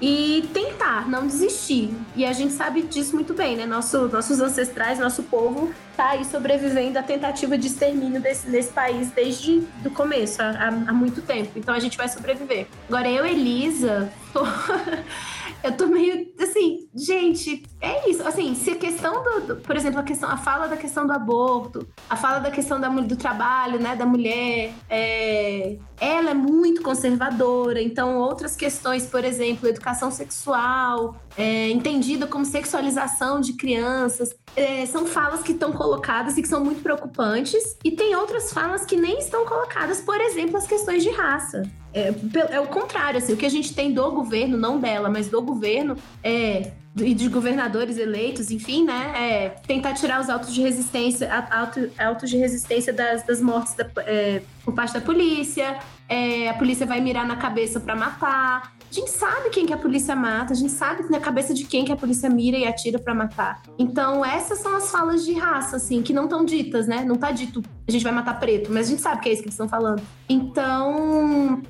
e tentar, não desistir. E a gente sabe disso muito bem, né? Nosso, nossos ancestrais, nosso povo tá aí sobrevivendo à tentativa de extermínio desse, desse país desde o começo, há, há muito tempo. Então a gente vai sobreviver. Agora eu, Elisa, tô... eu tô meio assim, gente, é isso. Assim, se a questão do, do, por exemplo, a questão, a fala da questão do aborto, a fala da questão da, do trabalho, né, da mulher, é, ela é muito conservadora. Então, outras questões, por exemplo, educação sexual, é, entendida como sexualização de crianças, é, são falas que estão colocadas e que são muito preocupantes. E tem outras falas que nem estão colocadas, por exemplo, as questões de raça. É, é o contrário, assim, o que a gente tem do governo, não dela, mas do governo, é e de governadores eleitos, enfim, né? É, tentar tirar os autos de resistência, auto, autos de resistência das, das mortes da, é, por parte da polícia. É, a polícia vai mirar na cabeça para matar. A gente sabe quem que a polícia mata, a gente sabe na cabeça de quem que a polícia mira e atira para matar. Então, essas são as falas de raça, assim, que não estão ditas, né? Não tá dito a gente vai matar preto, mas a gente sabe que é isso que eles estão falando. Então,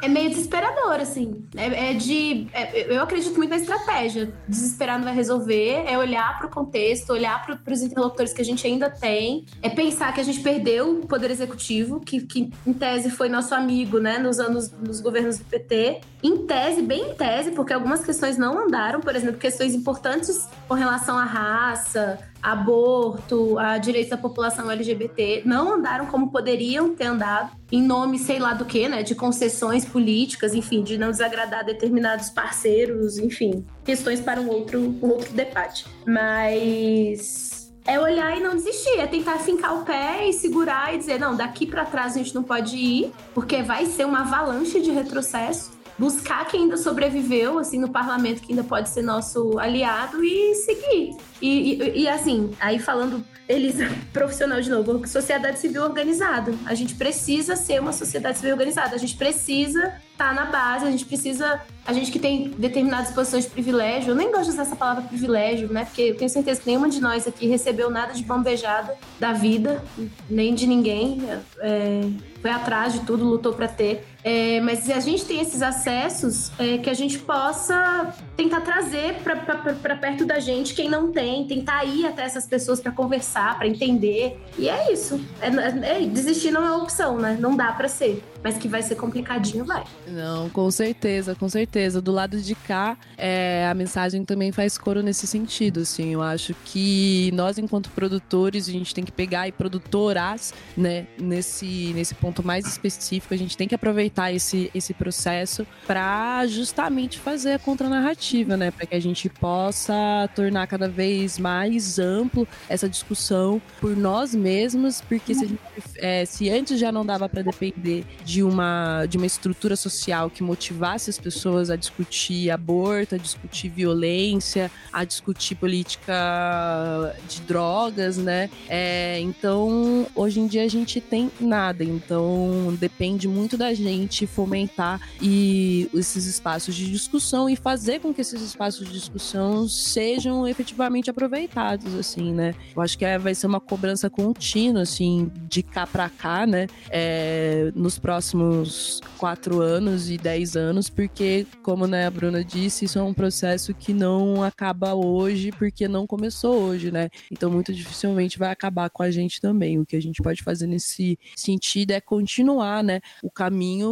é meio desesperador, assim. É, é de. É, eu acredito muito na estratégia. Desesperar não vai resolver. É olhar para o contexto, olhar para os interlocutores que a gente ainda tem. É pensar que a gente perdeu o poder executivo, que, que em tese foi nosso amigo, né, nos anos nos governos do PT. Em tese, bem em tese, porque algumas questões não andaram, por exemplo, questões importantes com relação à raça, aborto, a direitos da população LGBT não andaram como poderiam ter andado, em nome sei lá do que, né, de concessões políticas, enfim, de não desagradar determinados parceiros, enfim, questões para um outro, um outro debate. Mas é olhar e não desistir, é tentar fincar o pé e segurar e dizer, não, daqui para trás a gente não pode ir, porque vai ser uma avalanche de retrocesso buscar quem ainda sobreviveu, assim, no parlamento, que ainda pode ser nosso aliado e seguir. E, e, e assim, aí falando, Elisa, profissional de novo, sociedade civil organizada. A gente precisa ser uma sociedade civil organizada, a gente precisa estar tá na base, a gente precisa. A gente que tem determinadas posições de privilégio, eu nem gosto de usar essa palavra privilégio, né? Porque eu tenho certeza que nenhuma de nós aqui recebeu nada de bombejada da vida, nem de ninguém. É, foi atrás de tudo, lutou para ter. É, mas a gente tem esses acessos, é, que a gente possa tentar trazer para perto da gente quem não tem, tentar ir até essas pessoas para conversar, para entender. E é isso. É, é, desistir não é opção, né? Não dá para ser. Mas que vai ser complicadinho, vai. Não, com certeza, com certeza. Do lado de cá, é, a mensagem também faz coro nesse sentido, assim. Eu acho que nós, enquanto produtores, a gente tem que pegar e produtoras, né, nesse, nesse ponto mais específico, a gente tem que aproveitar esse, esse processo para justamente fazer a contranarrativa, né, para que a gente possa tornar cada vez mais amplo essa discussão por nós mesmos, porque se, gente, é, se antes já não dava para depender de uma, de uma estrutura social que motivasse as pessoas a discutir aborto, a discutir violência, a discutir política de drogas, né? É, então, hoje em dia a gente tem nada. Então, depende muito da gente fomentar e esses espaços de discussão e fazer com que esses espaços de discussão sejam efetivamente aproveitados, assim, né? Eu acho que é, vai ser uma cobrança contínua, assim, de cá para cá, né? É, nos próximos quatro anos e dez anos, porque, como né, a Bruna disse, isso é um processo que não acaba hoje, porque não começou hoje, né? Então, muito dificilmente vai acabar com a gente também. O que a gente pode fazer nesse sentido é continuar, né, o caminho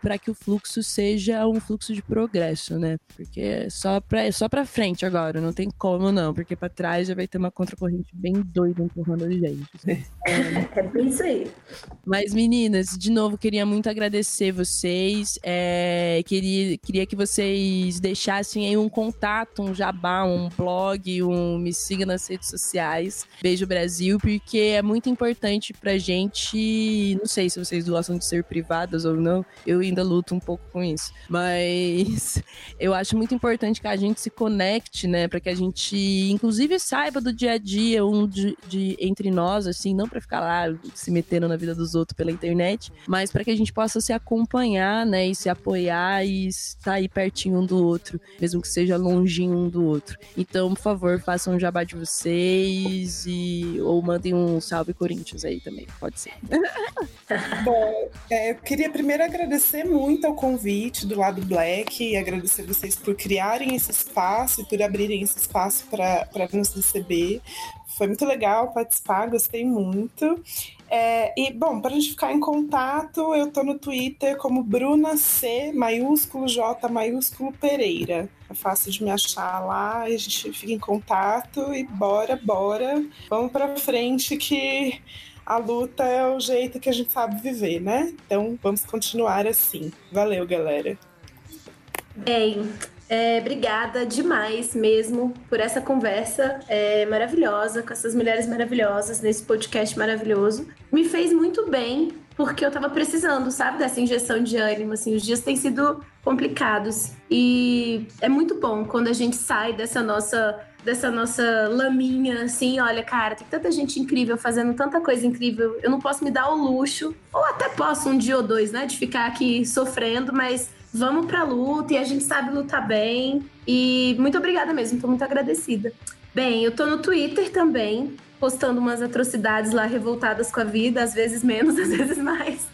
para que o fluxo seja um fluxo de progresso, né? Porque é só para é só frente agora, não tem como não, porque para trás já vai ter uma contracorrente bem doida empurrando a gente. É, é bem isso aí. Mas meninas, de novo queria muito agradecer vocês, é, queria queria que vocês deixassem aí um contato, um jabá, um blog, um me siga nas redes sociais. Beijo Brasil, porque é muito importante pra gente, não sei se vocês gostam de ser privadas ou não, eu ainda luto um pouco com isso, mas eu acho muito importante que a gente se conecte, né, para que a gente inclusive saiba do dia a dia um de, de entre nós, assim, não para ficar lá se metendo na vida dos outros pela internet, mas para que a gente possa se acompanhar, né, e se apoiar e estar aí pertinho um do outro, mesmo que seja longinho um do outro. Então, por favor, façam um jabá de vocês e ou mandem um salve Corinthians aí também, pode ser. Bom, é, eu queria primeiro agradecer muito ao convite do lado Black e agradecer vocês por criarem esse espaço e por abrirem esse espaço para nos receber. Foi muito legal participar, gostei muito. É, e, bom, para a gente ficar em contato, eu tô no Twitter como Bruna C, maiúsculo J, maiúsculo Pereira. É fácil de me achar lá, a gente fica em contato e bora, bora. Vamos para frente que a luta é o jeito que a gente sabe viver, né? Então vamos continuar assim. Valeu, galera. Bem, é, obrigada demais mesmo por essa conversa é, maravilhosa com essas mulheres maravilhosas nesse podcast maravilhoso. Me fez muito bem porque eu tava precisando, sabe, dessa injeção de ânimo. Assim, os dias têm sido complicados e é muito bom quando a gente sai dessa nossa dessa nossa laminha, assim, olha, cara, tem tanta gente incrível fazendo tanta coisa incrível, eu não posso me dar o luxo, ou até posso um dia ou dois, né, de ficar aqui sofrendo, mas vamos pra luta e a gente sabe lutar bem. E muito obrigada mesmo, tô muito agradecida. Bem, eu tô no Twitter também, postando umas atrocidades lá revoltadas com a vida, às vezes menos, às vezes mais.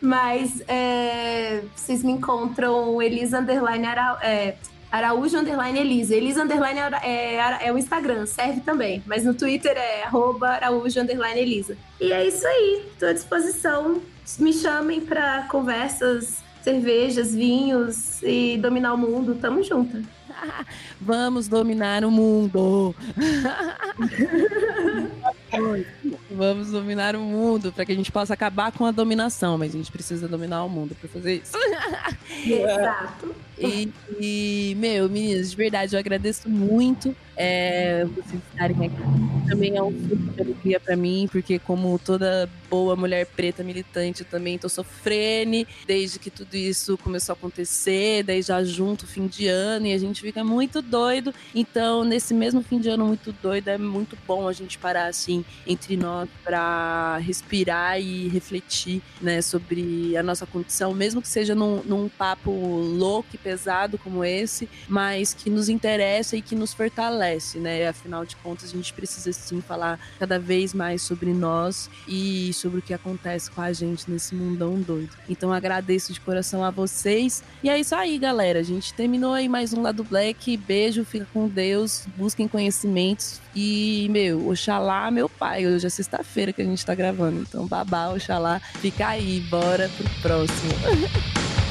Mas é, vocês me encontram Elisa Underline é, Araújo Underline Elisa. Elisa Underline é, é, o Instagram, serve também. Mas no Twitter é arroba Araújo Underline Elisa. E é isso aí, estou à disposição. Me chamem para conversas, cervejas, vinhos e dominar o mundo. Tamo junto. Vamos dominar o mundo. Vamos dominar o mundo para que a gente possa acabar com a dominação, mas a gente precisa dominar o mundo para fazer isso. Exato. E, e, meu, meninas, de verdade, eu agradeço muito é, vocês estarem aqui. Também é um fruto de alegria para mim, porque como toda boa mulher preta militante, eu também tô sofrendo desde que tudo isso começou a acontecer, daí já junto fim de ano, e a gente fica muito doido. Então, nesse mesmo fim de ano muito doido, é muito bom a gente parar assim entre nós para respirar e refletir, né, sobre a nossa condição, mesmo que seja num, num papo louco e pesado como esse, mas que nos interessa e que nos fortalece, né? Afinal de contas, a gente precisa sim falar cada vez mais sobre nós e sobre o que acontece com a gente nesse mundão doido. Então agradeço de coração a vocês. E é isso aí, galera. A gente terminou aí mais um lado Black. Beijo, fica com Deus, busquem conhecimentos. E, meu, Oxalá, meu pai, hoje é sexta-feira que a gente tá gravando. Então, babá, Oxalá, fica aí, bora pro próximo.